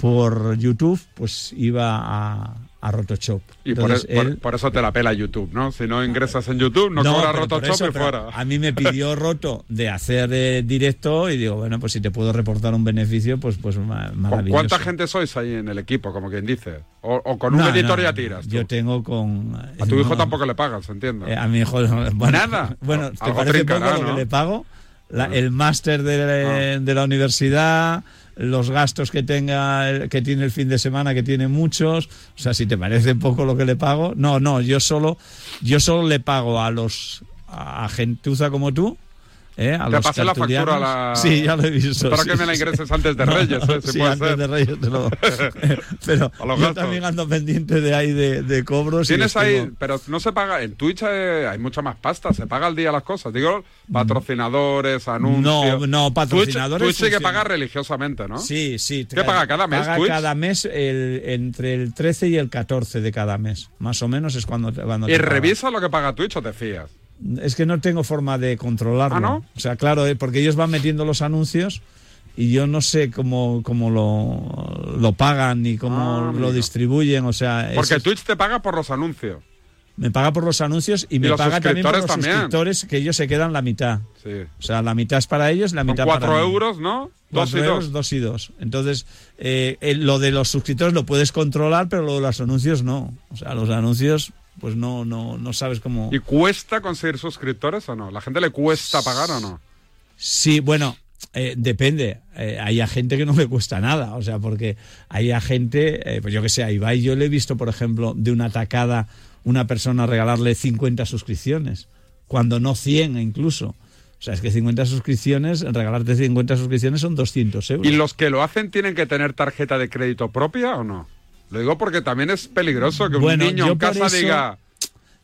[SPEAKER 23] por YouTube, pues iba a, a Rotochop.
[SPEAKER 10] Y por,
[SPEAKER 23] Entonces,
[SPEAKER 10] es- por-
[SPEAKER 23] él-
[SPEAKER 10] por eso te la pela YouTube, ¿no? Si no ingresas en YouTube, no, cobra
[SPEAKER 23] pero por
[SPEAKER 10] Rotochop
[SPEAKER 23] eso,
[SPEAKER 10] y fuera.
[SPEAKER 23] A mí me pidió *laughs* Roto de hacer eh, directo y digo, bueno, pues si te puedo reportar un beneficio, pues, pues ma-
[SPEAKER 10] ¿Con
[SPEAKER 23] maravilloso.
[SPEAKER 10] ¿Cuánta gente sois ahí en el equipo, como quien dice? O, o con un
[SPEAKER 23] No,
[SPEAKER 10] editor
[SPEAKER 23] no,
[SPEAKER 10] ya tiras. tú?
[SPEAKER 23] Yo tengo con...
[SPEAKER 10] A tu hijo
[SPEAKER 23] no,
[SPEAKER 10] tampoco le pagas, entiendo.
[SPEAKER 23] eh, a mi hijo... *laughs* Bueno,
[SPEAKER 10] Nada. *laughs*
[SPEAKER 23] Bueno, ¿te parece poco
[SPEAKER 10] trincará,
[SPEAKER 23] lo
[SPEAKER 10] ¿no?
[SPEAKER 23] que le pago? La-
[SPEAKER 10] Ah.
[SPEAKER 23] el máster de, de la universidad, los gastos que tenga, que tiene el fin de semana, que tiene muchos. O sea, si te parece poco lo que le pago. No, no, yo solo, yo solo le pago a los a gentuza como tú. ¿Eh? A
[SPEAKER 10] Te pasé la factura la...
[SPEAKER 23] Sí, ya lo he visto.
[SPEAKER 10] Espero
[SPEAKER 23] sí,
[SPEAKER 10] que me la ingreses antes de Reyes, ¿eh? Si
[SPEAKER 23] sí,
[SPEAKER 10] puede
[SPEAKER 23] antes de Reyes te lo... *laughs* Pero yo
[SPEAKER 10] gastos.
[SPEAKER 23] también ando pendiente de ahí de, de cobros.
[SPEAKER 10] Tienes ahí,
[SPEAKER 23] tengo-
[SPEAKER 10] pero no se paga, en Twitch eh, hay mucha más pasta, se paga al día las cosas. Digo, patrocinadores, anuncios.
[SPEAKER 23] No, no, patrocinadores
[SPEAKER 10] Twitch, Twitch sí que paga religiosamente, ¿no?
[SPEAKER 23] Sí, sí.
[SPEAKER 10] ¿Qué paga cada mes
[SPEAKER 23] Paga
[SPEAKER 10] Twitch?
[SPEAKER 23] cada mes el- entre el 13 y el 14 de cada mes. Más o menos es cuando, cuando
[SPEAKER 10] ¿Y
[SPEAKER 23] te
[SPEAKER 10] revisa lo que paga Twitch o te fías?
[SPEAKER 23] Es que no tengo forma de controlarlo.
[SPEAKER 10] ¿Ah, no?
[SPEAKER 23] O sea, claro, eh, porque ellos van metiendo los anuncios y yo no sé cómo, cómo lo, lo pagan ni cómo
[SPEAKER 10] Ah,
[SPEAKER 23] lo distribuyen. O sea,
[SPEAKER 10] Porque
[SPEAKER 23] es-
[SPEAKER 10] Twitch te paga por los anuncios.
[SPEAKER 23] Me paga por los anuncios y,
[SPEAKER 10] Y
[SPEAKER 23] me paga también por los
[SPEAKER 10] suscriptores también.
[SPEAKER 23] suscriptores, que ellos se quedan la mitad.
[SPEAKER 10] Sí.
[SPEAKER 23] O sea, la mitad es para ellos, la
[SPEAKER 10] Son
[SPEAKER 23] mitad
[SPEAKER 10] cuatro
[SPEAKER 23] para mí.
[SPEAKER 10] euros, ¿no? Dos y
[SPEAKER 23] euros,
[SPEAKER 10] dos.
[SPEAKER 23] dos y dos. Entonces, eh, eh, lo de los suscriptores lo puedes controlar, pero lo de los anuncios no. O sea, los anuncios, pues no, no, no sabes cómo.
[SPEAKER 10] ¿Y cuesta conseguir suscriptores o no? ¿La gente le cuesta pagar o no?
[SPEAKER 23] Sí, bueno, eh, depende. Eh, hay a gente que no le cuesta nada, o sea, porque hay a gente, eh, pues yo que sé, a Ibai yo le he visto, por ejemplo, de una atacada una persona regalarle 50 suscripciones, cuando no 100 incluso. O sea, es que 50 suscripciones, regalarte 50 suscripciones son 200 euros.
[SPEAKER 10] ¿Y los que lo hacen tienen que tener tarjeta de crédito propia o no? Lo digo porque también es peligroso que
[SPEAKER 23] Bueno,
[SPEAKER 10] un niño en casa
[SPEAKER 23] eso-
[SPEAKER 10] diga...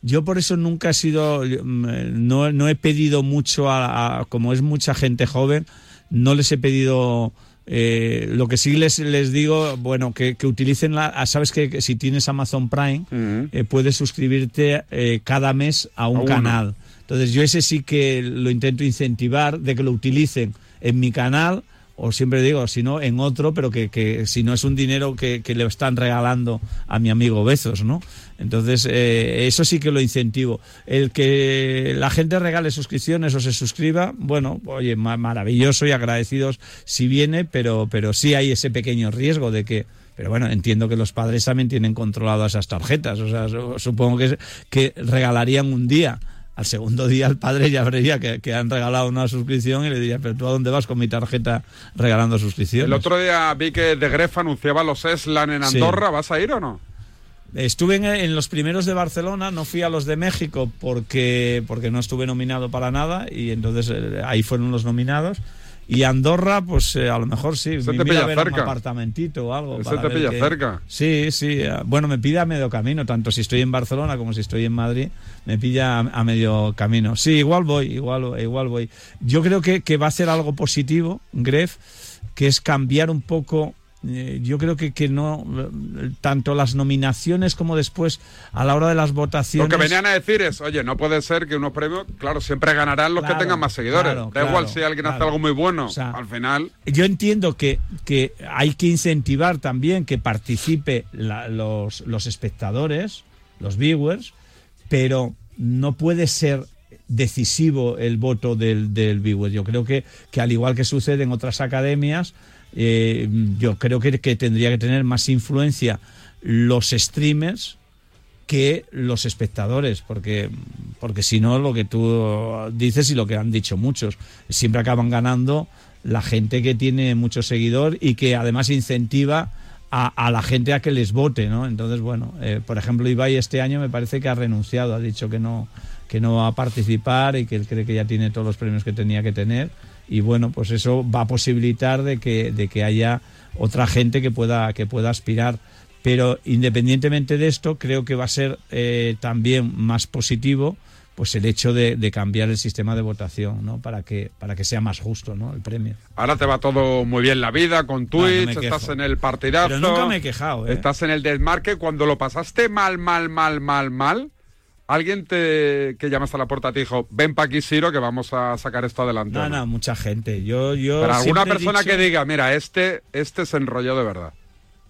[SPEAKER 23] Yo por eso nunca he sido, mm, no, no he pedido mucho, a, a- como es mucha gente joven, no les he pedido, eh, lo que sí les, les digo, bueno, que, que utilicen la, ah, sabes que, que si tienes Amazon Prime, eh, puedes suscribirte eh, cada mes a un
[SPEAKER 10] A
[SPEAKER 23] canal. Entonces yo ese sí que lo intento incentivar, de que lo utilicen en mi canal, o siempre digo, si no, en otro, pero que, que si no es un dinero que, que le están regalando a mi amigo Bezos, ¿no? Entonces, eh, eso sí que lo incentivo. El que la gente regale suscripciones o se suscriba, bueno, oye, ma- maravilloso y agradecidos si viene, pero, pero sí hay ese pequeño riesgo de que pero bueno, entiendo que los padres también tienen controladas esas tarjetas. O sea, su- supongo que, que regalarían un día. Al segundo día el padre ya vería que, que han regalado una suscripción y le diría, pero tú a dónde vas con mi tarjeta regalando suscripciones.
[SPEAKER 10] El otro día vi que De Gref anunciaba los Eslan en
[SPEAKER 23] Sí.
[SPEAKER 10] Andorra. ¿Vas a ir o no?
[SPEAKER 23] Estuve en, en los primeros de Barcelona, no fui a los de México porque, porque no estuve nominado para nada y entonces eh, ahí fueron los nominados. Y Andorra, pues eh, a lo mejor sí,
[SPEAKER 10] Ese
[SPEAKER 23] me
[SPEAKER 10] te pilla
[SPEAKER 23] a ver
[SPEAKER 10] cerca.
[SPEAKER 23] un apartamentito o algo.
[SPEAKER 10] Te pilla cerca.
[SPEAKER 23] Sí, sí. eh, Bueno, me pilla a medio camino, tanto si estoy en Barcelona como si estoy en Madrid, me pilla a, a medio camino. Sí, igual voy, igual, igual voy. Yo creo que, que va a ser algo positivo, Gref, que es cambiar un poco. Eh, yo creo que, que no, tanto las nominaciones como después, a la hora de las
[SPEAKER 10] Lo
[SPEAKER 23] votaciones.
[SPEAKER 10] que venían a decir es, oye, no puede ser que unos premios, claro, siempre ganarán los
[SPEAKER 23] Claro,
[SPEAKER 10] que tengan más seguidores.
[SPEAKER 23] claro,
[SPEAKER 10] da
[SPEAKER 23] claro,
[SPEAKER 10] igual si alguien hace algo muy bueno.
[SPEAKER 23] O sea,
[SPEAKER 10] al final,
[SPEAKER 23] Yo entiendo que, que hay que incentivar también que participe la- los, los espectadores, los viewers, pero no puede ser decisivo el voto del, del viewer. Yo creo que, que al igual que sucede en otras academias, eh, yo creo que, que tendría que tener más influencia los streamers que los espectadores, porque, porque si no, lo que tú dices y lo que han dicho muchos, siempre acaban ganando la gente que tiene mucho seguidor y que además incentiva a, la gente a que les vote, ¿no? Entonces, bueno, eh, por ejemplo, Ibai este año me parece que ha renunciado, ha dicho que no, que no va a participar y que él cree que ya tiene todos los premios que tenía que tener. Y bueno, pues eso va a posibilitar de que, de que haya otra gente que pueda, que pueda aspirar. Pero independientemente de esto, creo que va a ser eh, también más positivo pues el hecho de, de cambiar el sistema de votación, ¿no? Para que, para que sea más justo, ¿no? El premio.
[SPEAKER 10] ahora te va todo muy bien la vida con Twitch, estás en el partidazo.
[SPEAKER 23] Pero nunca me he quejado, ¿eh?
[SPEAKER 10] Estás en el desmarque. Cuando lo pasaste mal, mal, mal, mal, mal, alguien te que llamaste a la puerta te dijo, ven pa' aquí, Ciro, que vamos a sacar esto adelante.
[SPEAKER 23] No,
[SPEAKER 10] ¿o no?
[SPEAKER 23] no, mucha gente. Yo, yo
[SPEAKER 10] Pero alguna persona
[SPEAKER 23] dicho-
[SPEAKER 10] que diga, mira, este, este se enrolló de verdad.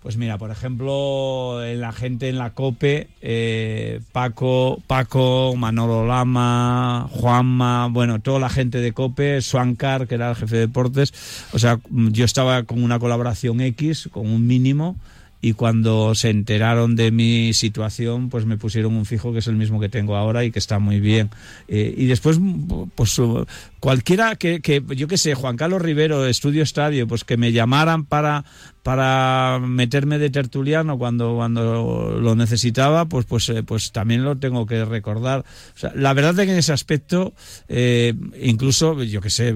[SPEAKER 23] Pues mira, por ejemplo, en la gente en la COPE, eh, Paco, Paco, Manolo Lama, Juanma, bueno, toda la gente de COPE, Swankar, que era el jefe de deportes. O sea, yo estaba con una colaboración X, con un mínimo, y cuando se enteraron de mi situación, pues me pusieron un fijo que es el mismo que tengo ahora y que está muy bien. Eh, y después, pues cualquiera que, que, yo qué sé, Juan Carlos Rivero, Estudio Estadio, pues que me llamaran para, para meterme de tertuliano cuando, cuando lo necesitaba, pues, pues, eh, pues también lo tengo que recordar. La verdad es que en ese aspecto, eh, incluso, yo qué sé,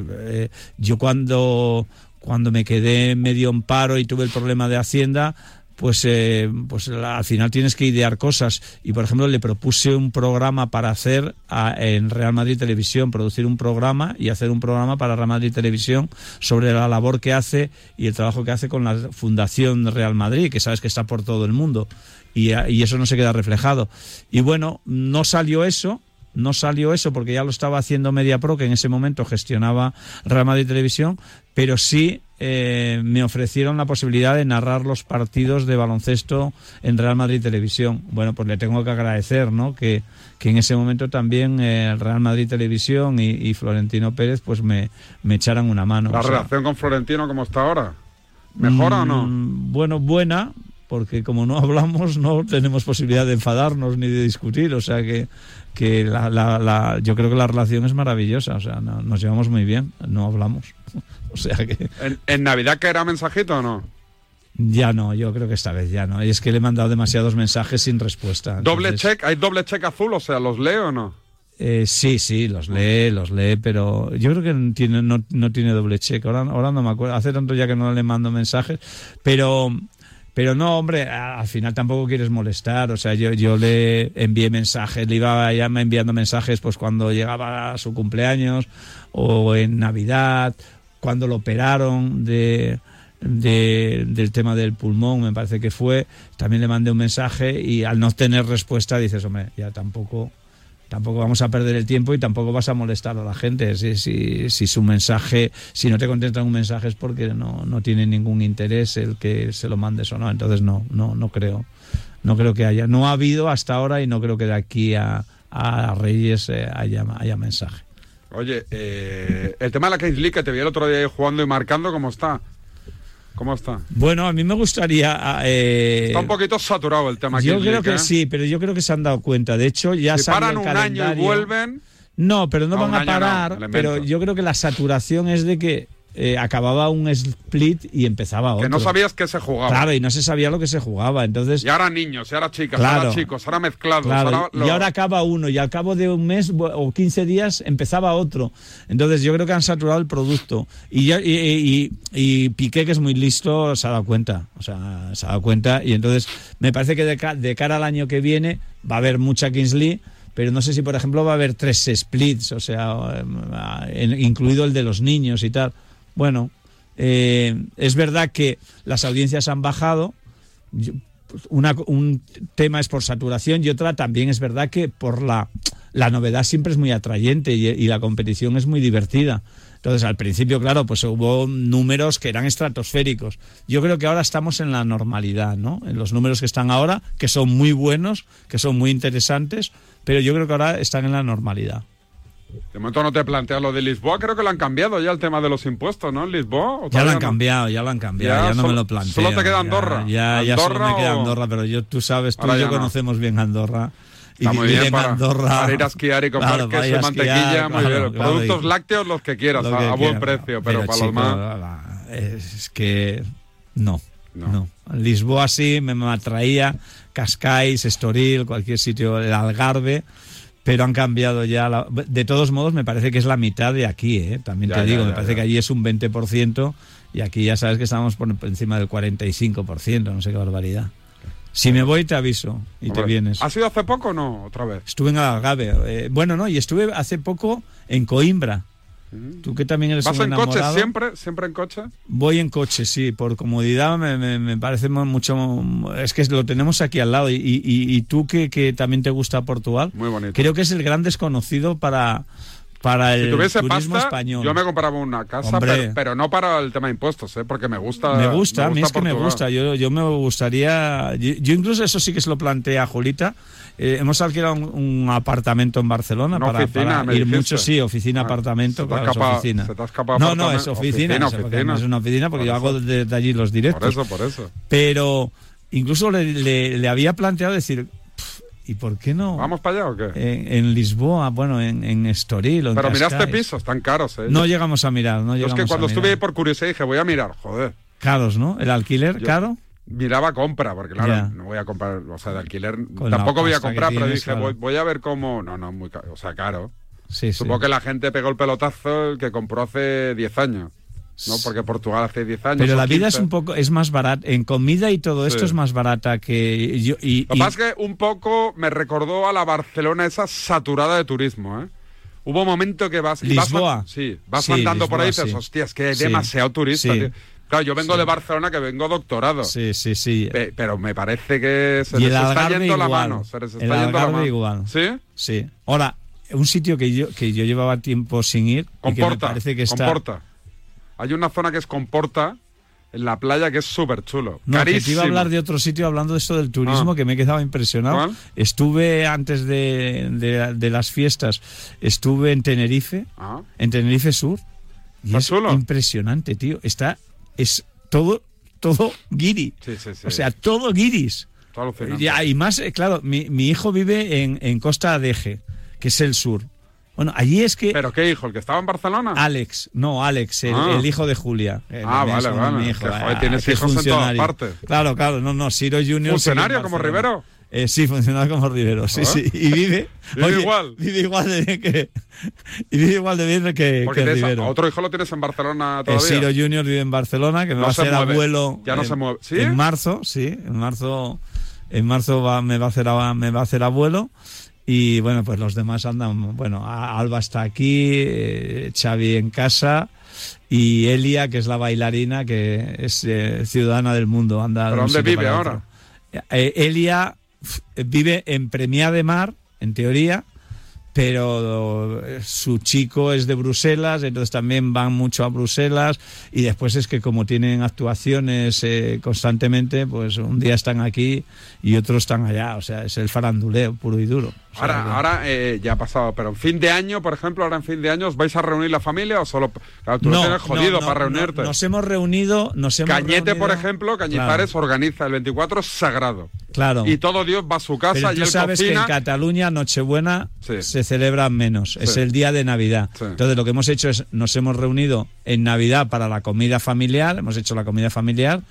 [SPEAKER 23] yo cuando, cuando me quedé medio en paro y tuve el problema de Hacienda, pues, eh, pues al final tienes que idear cosas. Y por ejemplo, le propuse un programa para hacer en Real Madrid Televisión, producir un programa y hacer un programa para Real Madrid Televisión sobre la labor que hace y el trabajo que hace con la Fundación Real Madrid, que sabes que está por todo el mundo. Y eso no se queda reflejado. Y bueno, no salió eso. No salió eso porque ya lo estaba haciendo MediaPro, que en ese momento gestionaba Real Madrid Televisión, pero sí eh, me ofrecieron la posibilidad de narrar los partidos de baloncesto en Real Madrid Televisión. Bueno, pues le tengo que agradecer, ¿no? Que, que en ese momento también eh, Real Madrid Televisión y, y Florentino Pérez pues me, me echaran una mano.
[SPEAKER 10] ¿La
[SPEAKER 23] O sea,
[SPEAKER 10] relación con Florentino cómo está ahora? ¿Mejora o no?
[SPEAKER 23] Mm, Bueno, buena, porque como no hablamos, no tenemos posibilidad de enfadarnos ni de discutir. O sea que, que la, la- la- yo creo que la relación es maravillosa. O sea, no- nos llevamos muy bien, no hablamos. *laughs* O sea que
[SPEAKER 10] ¿En, en Navidad que era mensajito o no?
[SPEAKER 23] ya no, yo creo que esta vez ya no. Y es que le he mandado demasiados mensajes sin respuesta.
[SPEAKER 10] ¿Doble check? ¿Hay doble check azul? O sea, ¿los leo o no?
[SPEAKER 23] eh, sí, sí, los lee, los lee, pero yo creo que no tiene, no, no tiene doble check. Ahora, ahora no me acuerdo. Hace tanto ya que no le mando mensajes, pero pero no, hombre, al final tampoco quieres molestar. O sea, yo, yo le envié mensajes, le iba ya enviando mensajes pues cuando llegaba su cumpleaños o en Navidad, cuando lo operaron de, de- del tema del pulmón, me parece que fue. También le mandé un mensaje y al no tener respuesta dices, hombre, ya tampoco tampoco vamos a perder el tiempo y tampoco vas a molestar a la gente. Si, su mensaje, si no te contestan un mensaje es porque no, no tiene ningún interés el que se lo mandes o no. Entonces no, no, no creo, no creo que haya. No ha habido hasta ahora y no creo que de aquí a, a Reyes eh, haya, haya mensaje.
[SPEAKER 10] Oye, eh, el tema de la Kings League que te vi el otro día jugando y marcando, ¿cómo está? ¿Cómo está?
[SPEAKER 23] Bueno, a mí me gustaría. eh,
[SPEAKER 10] Está un poquito saturado el tema
[SPEAKER 23] yo creo que
[SPEAKER 10] ¿eh?
[SPEAKER 23] sí, pero yo creo que se han dado cuenta. De hecho, ya
[SPEAKER 10] Si
[SPEAKER 23] salió
[SPEAKER 10] paran un año y vuelven...
[SPEAKER 23] No, pero no
[SPEAKER 10] No,
[SPEAKER 23] van a
[SPEAKER 10] no,
[SPEAKER 23] parar. pero yo creo que la saturación es de que eh, acababa un split y empezaba otro.
[SPEAKER 10] Que no sabías que se jugaba.
[SPEAKER 23] Claro, y no se sabía lo que se jugaba. Entonces,
[SPEAKER 10] Y ahora niños, y ahora chicas,
[SPEAKER 23] Claro.
[SPEAKER 10] ahora chicos, ahora mezclados.
[SPEAKER 23] claro,
[SPEAKER 10] ahora
[SPEAKER 23] y
[SPEAKER 10] lo-
[SPEAKER 23] ahora acaba uno y al cabo de un mes o 15 días empezaba otro. Entonces yo creo que han saturado el producto. Y, ya, y, y- y Piqué, que es muy listo, se ha dado cuenta. O sea, se ha dado cuenta. Y entonces me parece que de, ca- de cara al año que viene va a haber mucha Kingsley. Pero no sé si, por ejemplo, va a haber tres splits, o sea, en- incluido el de los niños y tal. Bueno, eh, es verdad que las audiencias han bajado. Pues, una, un tema es por saturación y otra también es verdad que por la, la novedad siempre es muy atrayente y, y la competición es muy divertida. Entonces, al principio, claro, pues hubo números que eran estratosféricos. Yo creo que ahora estamos en la normalidad, ¿no? En los números que están ahora, que son muy buenos, que son muy interesantes, pero yo creo que ahora están en la normalidad.
[SPEAKER 10] De momento no te planteas lo de Lisboa, creo que lo han cambiado ya el tema de los impuestos, ¿no? En Lisboa. ¿O
[SPEAKER 23] Ya lo han
[SPEAKER 10] no?
[SPEAKER 23] cambiado, ya lo han cambiado,
[SPEAKER 10] Ya,
[SPEAKER 23] ya, no
[SPEAKER 10] solo-
[SPEAKER 23] me lo planteo.
[SPEAKER 10] solo te queda
[SPEAKER 23] ya-
[SPEAKER 10] Andorra.
[SPEAKER 23] Ya, ya, solo
[SPEAKER 10] ¿Andorra
[SPEAKER 23] me queda
[SPEAKER 10] o-
[SPEAKER 23] Andorra, pero yo, tú sabes, tú
[SPEAKER 10] Ahora
[SPEAKER 23] y yo
[SPEAKER 10] ya no.
[SPEAKER 23] conocemos bien Andorra. Y
[SPEAKER 10] Está muy bien
[SPEAKER 23] en
[SPEAKER 10] para,
[SPEAKER 23] Andorra.
[SPEAKER 10] para ir a esquiar y comprar
[SPEAKER 23] Claro, para
[SPEAKER 10] queso
[SPEAKER 23] a esquiar,
[SPEAKER 10] mantequilla, muy
[SPEAKER 23] claro,
[SPEAKER 10] bien.
[SPEAKER 23] claro,
[SPEAKER 10] Productos lácteos los que quieras,
[SPEAKER 23] lo
[SPEAKER 10] a,
[SPEAKER 23] que
[SPEAKER 10] a buen
[SPEAKER 23] quieras.
[SPEAKER 10] precio, pero, para
[SPEAKER 23] chico,
[SPEAKER 10] los más...
[SPEAKER 23] Es que no, no. Lisboa sí me, me atraía, Cascais, Estoril, cualquier sitio, el Algarve, pero han cambiado ya. la- de todos modos, me parece que es la mitad de aquí, ¿eh? también
[SPEAKER 10] Ya,
[SPEAKER 23] te digo,
[SPEAKER 10] ya,
[SPEAKER 23] me parece que allí es un 20% y aquí ya sabes que estamos por, encima del 45%, no sé qué barbaridad. Si me voy, te aviso y te vienes.
[SPEAKER 10] ¿Ha sido hace poco o no? Otra vez.
[SPEAKER 23] Estuve en Algarve. eh, bueno, no, y estuve hace poco en Coimbra. Tú que también eres
[SPEAKER 10] ¿Vas
[SPEAKER 23] un
[SPEAKER 10] en coche
[SPEAKER 23] enamorado.
[SPEAKER 10] siempre? ¿Siempre en coche?
[SPEAKER 23] Voy en coche, sí, por comodidad me, me- me parece mu- mucho... Es que lo tenemos aquí al lado y, y- y tú que, que también te gusta Portugal,
[SPEAKER 10] Muy bonito.
[SPEAKER 23] creo que es el gran desconocido para, para el
[SPEAKER 10] Si tuviese
[SPEAKER 23] turismo
[SPEAKER 10] pasta,
[SPEAKER 23] español.
[SPEAKER 10] yo me compraba una casa, pero, pero no para el tema de impuestos, ¿eh? porque me gusta.
[SPEAKER 23] Me gusta, a mí es que me gusta. Yo, yo me gustaría. Yo, yo incluso eso sí que se lo planteé a Julita. Eh, hemos alquilado un, un apartamento en Barcelona
[SPEAKER 10] Una
[SPEAKER 23] para,
[SPEAKER 10] oficina,
[SPEAKER 23] para
[SPEAKER 10] me
[SPEAKER 23] ir
[SPEAKER 10] dijiste.
[SPEAKER 23] mucho, sí, oficina,
[SPEAKER 10] Ah,
[SPEAKER 23] apartamento,
[SPEAKER 10] se te ha
[SPEAKER 23] claro, es
[SPEAKER 10] escapado-
[SPEAKER 23] oficina.
[SPEAKER 10] se te ha escapado
[SPEAKER 23] no, no, es oficina,
[SPEAKER 10] Oficina,
[SPEAKER 23] es,
[SPEAKER 10] oficina.
[SPEAKER 23] es una oficina porque
[SPEAKER 10] Por
[SPEAKER 23] yo hago desde allí los directos.
[SPEAKER 10] Por eso, por eso.
[SPEAKER 23] Pero incluso le, le- le había planteado decir, "Pff, ¿y por qué no?
[SPEAKER 10] ¿Vamos para allá o qué?
[SPEAKER 23] En, en Lisboa, bueno, en, en Estoril. o en
[SPEAKER 10] pero miraste pisos, tan caros, ¿eh?
[SPEAKER 23] No llegamos a mirar, no
[SPEAKER 10] Yo es
[SPEAKER 23] llegamos
[SPEAKER 10] que cuando
[SPEAKER 23] a
[SPEAKER 10] estuve ahí por curiosidad dije, voy a mirar, joder.
[SPEAKER 23] Caros, ¿no? El alquiler,
[SPEAKER 10] Yo-
[SPEAKER 23] caro.
[SPEAKER 10] Miraba compra, porque claro, no voy a comprar, o sea, de alquiler
[SPEAKER 23] Con
[SPEAKER 10] tampoco voy a comprar, pero dije,
[SPEAKER 23] claro.
[SPEAKER 10] voy, voy a ver cómo. No, no, muy caro, o sea, caro.
[SPEAKER 23] Sí,
[SPEAKER 10] Supongo
[SPEAKER 23] sí.
[SPEAKER 10] que la gente pegó el pelotazo el que compró hace 10 años, ¿no? Porque Portugal hace 10 años.
[SPEAKER 23] Pero la vida
[SPEAKER 10] 15.
[SPEAKER 23] es un poco, es más barata, en comida y todo esto es más barata que yo. Y,
[SPEAKER 10] Lo que pasa es que un poco me recordó a la Barcelona esa saturada de turismo, ¿eh? Hubo un momento que vas... vas
[SPEAKER 23] Lisboa.
[SPEAKER 10] an- sí, vas
[SPEAKER 23] Sí,
[SPEAKER 10] andando por ahí y
[SPEAKER 23] Lisboa,
[SPEAKER 10] dices,
[SPEAKER 23] sí.
[SPEAKER 10] hostia, es que hay demasiado turista,
[SPEAKER 23] Sí.
[SPEAKER 10] tío". Claro, yo vengo de Barcelona que vengo doctorado.
[SPEAKER 23] Sí, sí, sí.
[SPEAKER 10] Pe- Pero me parece que se
[SPEAKER 23] y
[SPEAKER 10] les
[SPEAKER 23] el
[SPEAKER 10] está yendo la
[SPEAKER 23] igual.
[SPEAKER 10] mano. Se les
[SPEAKER 23] el
[SPEAKER 10] está yendo la mano.
[SPEAKER 23] igual.
[SPEAKER 10] ¿Sí?
[SPEAKER 23] Sí. Ahora, un sitio que yo, que yo llevaba tiempo sin ir y que me
[SPEAKER 10] Comporta,
[SPEAKER 23] parece que está...
[SPEAKER 10] Comporta. Hay una zona que es Comporta, en la playa, que es súper chulo.
[SPEAKER 23] No, que
[SPEAKER 10] Carísimo.
[SPEAKER 23] te iba a hablar de otro sitio hablando de esto del turismo
[SPEAKER 10] Ah.
[SPEAKER 23] que me he quedado impresionado.
[SPEAKER 10] ¿Cuál?
[SPEAKER 23] Estuve antes de, de- de las fiestas, estuve en Tenerife,
[SPEAKER 10] Ah.
[SPEAKER 23] en Tenerife Sur, y
[SPEAKER 10] ¿Está
[SPEAKER 23] es
[SPEAKER 10] chulo?
[SPEAKER 23] impresionante, tío. Está, es todo, todo guiri.
[SPEAKER 10] Sí, sí, sí.
[SPEAKER 23] O sea, todo guiris. Ya, y más, eh, claro, mi, mi hijo vive en, en Costa Adeje, que es el sur. Bueno, allí es que...
[SPEAKER 10] ¿Pero qué hijo? ¿El que estaba en Barcelona?
[SPEAKER 23] Alex, no, Alex, el,
[SPEAKER 10] Ah.
[SPEAKER 23] el hijo de Julia. El-
[SPEAKER 10] Ah,
[SPEAKER 23] el-
[SPEAKER 10] vale,
[SPEAKER 23] es
[SPEAKER 10] vale.
[SPEAKER 23] Mi hijo,
[SPEAKER 10] Que, joder,
[SPEAKER 23] ah,
[SPEAKER 10] tienes hijos en todas partes.
[SPEAKER 23] Claro, claro, no, no, Ciro Junior.
[SPEAKER 10] ¿Funcionario como. Rivero?
[SPEAKER 23] Eh, sí, funcionario como Rivero, sí,
[SPEAKER 10] Ah.
[SPEAKER 23] sí. Y vive. *laughs*
[SPEAKER 10] Vive igual.
[SPEAKER 23] Vive igual de bien que. Y *laughs* vive igual de bien que,
[SPEAKER 10] Porque
[SPEAKER 23] que Rivero.
[SPEAKER 10] a otro hijo lo tienes en Barcelona
[SPEAKER 23] Eh,
[SPEAKER 10] todavía.
[SPEAKER 23] Ciro Junior vive en Barcelona, que me
[SPEAKER 10] No
[SPEAKER 23] va a
[SPEAKER 10] se
[SPEAKER 23] hacer
[SPEAKER 10] mueve.
[SPEAKER 23] abuelo.
[SPEAKER 10] Ya no
[SPEAKER 23] en-
[SPEAKER 10] se mueve. ¿Sí?
[SPEAKER 23] En marzo, sí. En marzo, en marzo va, me, va a hacer, me va a hacer abuelo. Y bueno, pues los demás andan. Bueno, Alba está aquí, eh, Xavi en casa. Y Elia, que es la bailarina, que es eh, ciudadana del mundo. Anda
[SPEAKER 10] ¿Pero dónde vive ahora?
[SPEAKER 23] Eh, Elia vive en Premia de Mar, en teoría, pero eh, su chico es de Bruselas, entonces también van mucho a Bruselas y después es que como tienen actuaciones eh, constantemente, pues un día están aquí y otros están allá, o sea, es el faranduleo puro y duro. O sea,
[SPEAKER 10] Ahora,
[SPEAKER 23] que-
[SPEAKER 10] ahora eh, ya ha pasado, pero en fin de año, por ejemplo, ahora en fin de año, ¿os vais a reunir la familia o solo.? Claro, tú lo tienes jodido
[SPEAKER 23] no, no,
[SPEAKER 10] para
[SPEAKER 23] no,
[SPEAKER 10] reunirte.
[SPEAKER 23] nos hemos reunido, nos hemos
[SPEAKER 10] Cañete, por ejemplo, Cañizares organiza el 24 es sagrado.
[SPEAKER 23] Claro.
[SPEAKER 10] Y todo Dios va a su casa
[SPEAKER 23] Pero
[SPEAKER 10] y
[SPEAKER 23] tú
[SPEAKER 10] él
[SPEAKER 23] sabes que en Cataluña Nochebuena
[SPEAKER 10] Sí.
[SPEAKER 23] se celebra menos, es el día de Navidad.
[SPEAKER 10] Sí.
[SPEAKER 23] Entonces lo que hemos hecho es nos hemos reunido en Navidad para la comida familiar, hemos hecho la comida familiar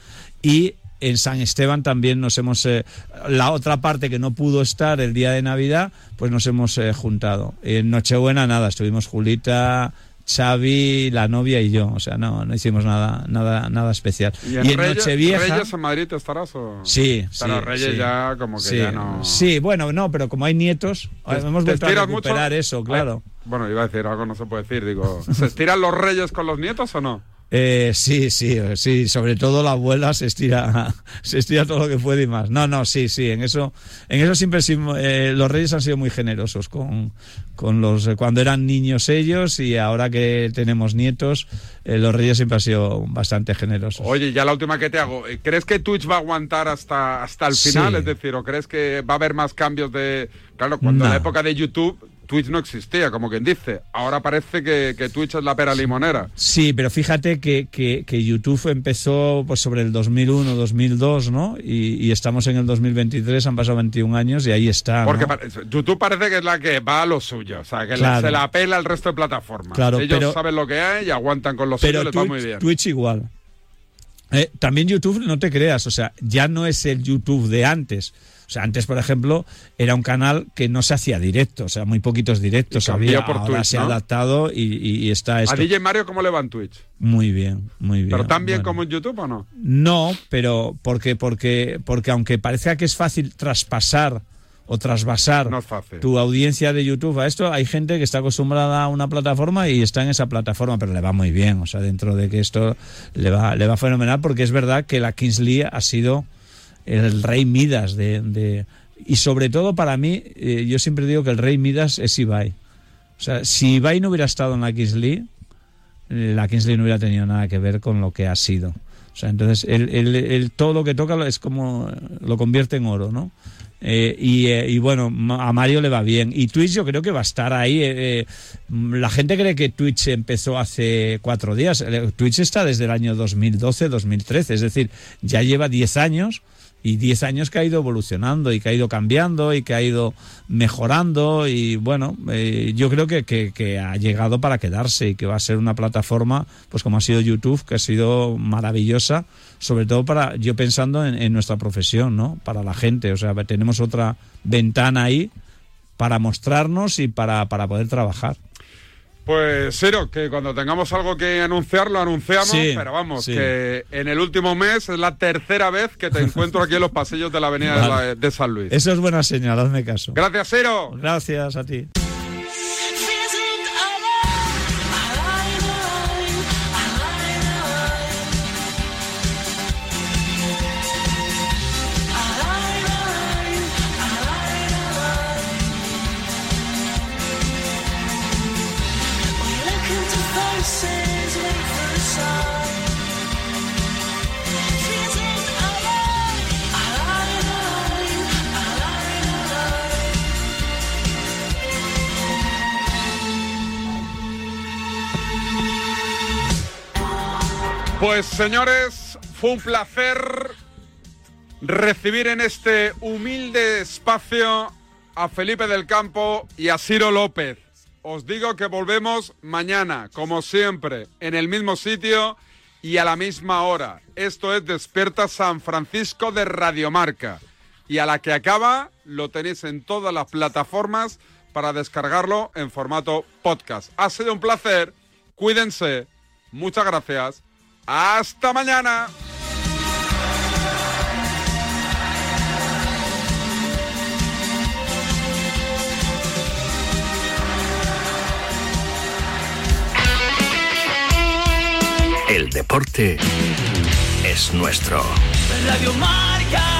[SPEAKER 23] y en San Esteban también nos hemos eh, la otra parte que no pudo estar el día de Navidad, pues nos hemos eh, juntado. En Nochebuena nada, estuvimos Julita Xavi, la novia y yo, o sea, no, no hicimos nada, nada, nada especial.
[SPEAKER 10] ¿Y en, Reyes,
[SPEAKER 23] Nochevieja,
[SPEAKER 10] Reyes en Madrid estarás o...?
[SPEAKER 23] Sí,
[SPEAKER 10] Pero
[SPEAKER 23] sí,
[SPEAKER 10] Reyes
[SPEAKER 23] sí.
[SPEAKER 10] ya como que
[SPEAKER 23] sí,
[SPEAKER 10] ya no...
[SPEAKER 23] Sí, bueno, no, pero como hay nietos,
[SPEAKER 10] ¿Te-
[SPEAKER 23] hemos vuelto a
[SPEAKER 10] mucho?
[SPEAKER 23] recuperar eso, claro.
[SPEAKER 10] Ay, bueno, iba a decir algo, no se puede decir. Digo, ¿se estiran los reyes con los nietos o no?
[SPEAKER 23] Eh, sí, sí, sí, sobre todo la abuela se estira, *laughs* se estira todo lo que puede y más. No, no, sí, sí, en eso, en eso siempre eh, los reyes han sido muy generosos con, con los, cuando eran niños ellos y ahora que tenemos nietos, eh, los reyes siempre han sido bastante generosos.
[SPEAKER 10] Oye, ya la última que te hago. eh, ¿Crees que Twitch va a aguantar hasta, hasta el
[SPEAKER 23] Sí.
[SPEAKER 10] final? Es decir, ¿o crees que va a haber más cambios de... Claro, cuando en la época de YouTube, Twitch no existía, como quien dice. Ahora parece que, que Twitch es la pera limonera.
[SPEAKER 23] Sí, pero fíjate que, que, que YouTube empezó pues, sobre el 2001, 2002, ¿no? Y, y estamos en el 2023, han pasado 21 años y ahí está.
[SPEAKER 10] Porque YouTube parece que es la que va a lo suyo. O sea, que le-
[SPEAKER 23] Claro.
[SPEAKER 10] se la apela al resto de plataformas.
[SPEAKER 23] Claro,
[SPEAKER 10] Ellos
[SPEAKER 23] pero-
[SPEAKER 10] saben lo que hay y aguantan con lo suyo
[SPEAKER 23] Pero
[SPEAKER 10] y les va
[SPEAKER 23] Twitch,
[SPEAKER 10] muy bien.
[SPEAKER 23] Twitch igual. Eh, también YouTube, no te creas, o sea, ya no es el YouTube de antes. O sea, antes, por ejemplo, era un canal que no se hacía directo, o sea, muy poquitos directos había.
[SPEAKER 10] por
[SPEAKER 23] Ahora
[SPEAKER 10] Twitch,
[SPEAKER 23] se ha
[SPEAKER 10] ¿no?
[SPEAKER 23] adaptado y, y- y está esto.
[SPEAKER 10] ¿A DJ Mario cómo le va en Twitch?
[SPEAKER 23] Muy bien, muy bien.
[SPEAKER 10] ¿Pero tan bien
[SPEAKER 23] Bueno.
[SPEAKER 10] como en YouTube o no?
[SPEAKER 23] No, pero porque, porque, porque aunque parezca que es fácil traspasar o trasvasar
[SPEAKER 10] No
[SPEAKER 23] tu audiencia de YouTube a esto, hay gente que está acostumbrada a una plataforma y está en esa plataforma, pero le va muy bien. O sea, dentro de que esto le va, le va fenomenal, porque es verdad que la Kingsley ha sido el rey Midas de. de- y sobre todo para mí, eh, yo siempre digo que el rey Midas es Ibai. O sea, si Ibai no hubiera estado en la Kingsley, eh, la Kingsley no hubiera tenido nada que ver con lo que ha sido. O sea, entonces, él, todo lo que toca es como eh, lo convierte en oro, ¿no? Eh, y, eh, y bueno, a Mario le va bien. Y Twitch yo creo que va a estar ahí. eh, eh, la gente cree que Twitch empezó hace cuatro días. Eh, Twitch está desde el año 2012-2013, es decir, ya lleva 10 años y 10 años que ha ido evolucionando y que ha ido cambiando y que ha ido mejorando y bueno, eh, yo creo que, que- ha llegado para quedarse y que va a ser una plataforma, pues como ha sido YouTube, que ha sido maravillosa, sobre todo para, yo pensando en, en nuestra profesión, ¿no? Para la gente, o sea, tenemos otra ventana ahí para mostrarnos y para, para poder trabajar.
[SPEAKER 10] Pues Ciro, que cuando tengamos algo que anunciar, lo anunciamos,
[SPEAKER 23] Sí,
[SPEAKER 10] pero vamos,
[SPEAKER 23] sí.
[SPEAKER 10] que en el último mes es la tercera vez que te encuentro aquí en los pasillos de la avenida de, la- de San Luis.
[SPEAKER 23] Eso es buena señal, hazme caso.
[SPEAKER 10] Gracias, Ciro.
[SPEAKER 23] Gracias a ti.
[SPEAKER 10] Pues señores, fue un placer recibir en este humilde espacio a Felipe del Campo y a Ciro López. Os digo que volvemos mañana, como siempre, en el mismo sitio y a la misma hora. Esto es Despierta San Francisco de Radiomarca. Y a la que acaba lo tenéis en todas las plataformas para descargarlo en formato podcast. Ha sido un placer. Cuídense. Muchas gracias. Hasta mañana.
[SPEAKER 24] El deporte es nuestro.
[SPEAKER 7] Radio Marca.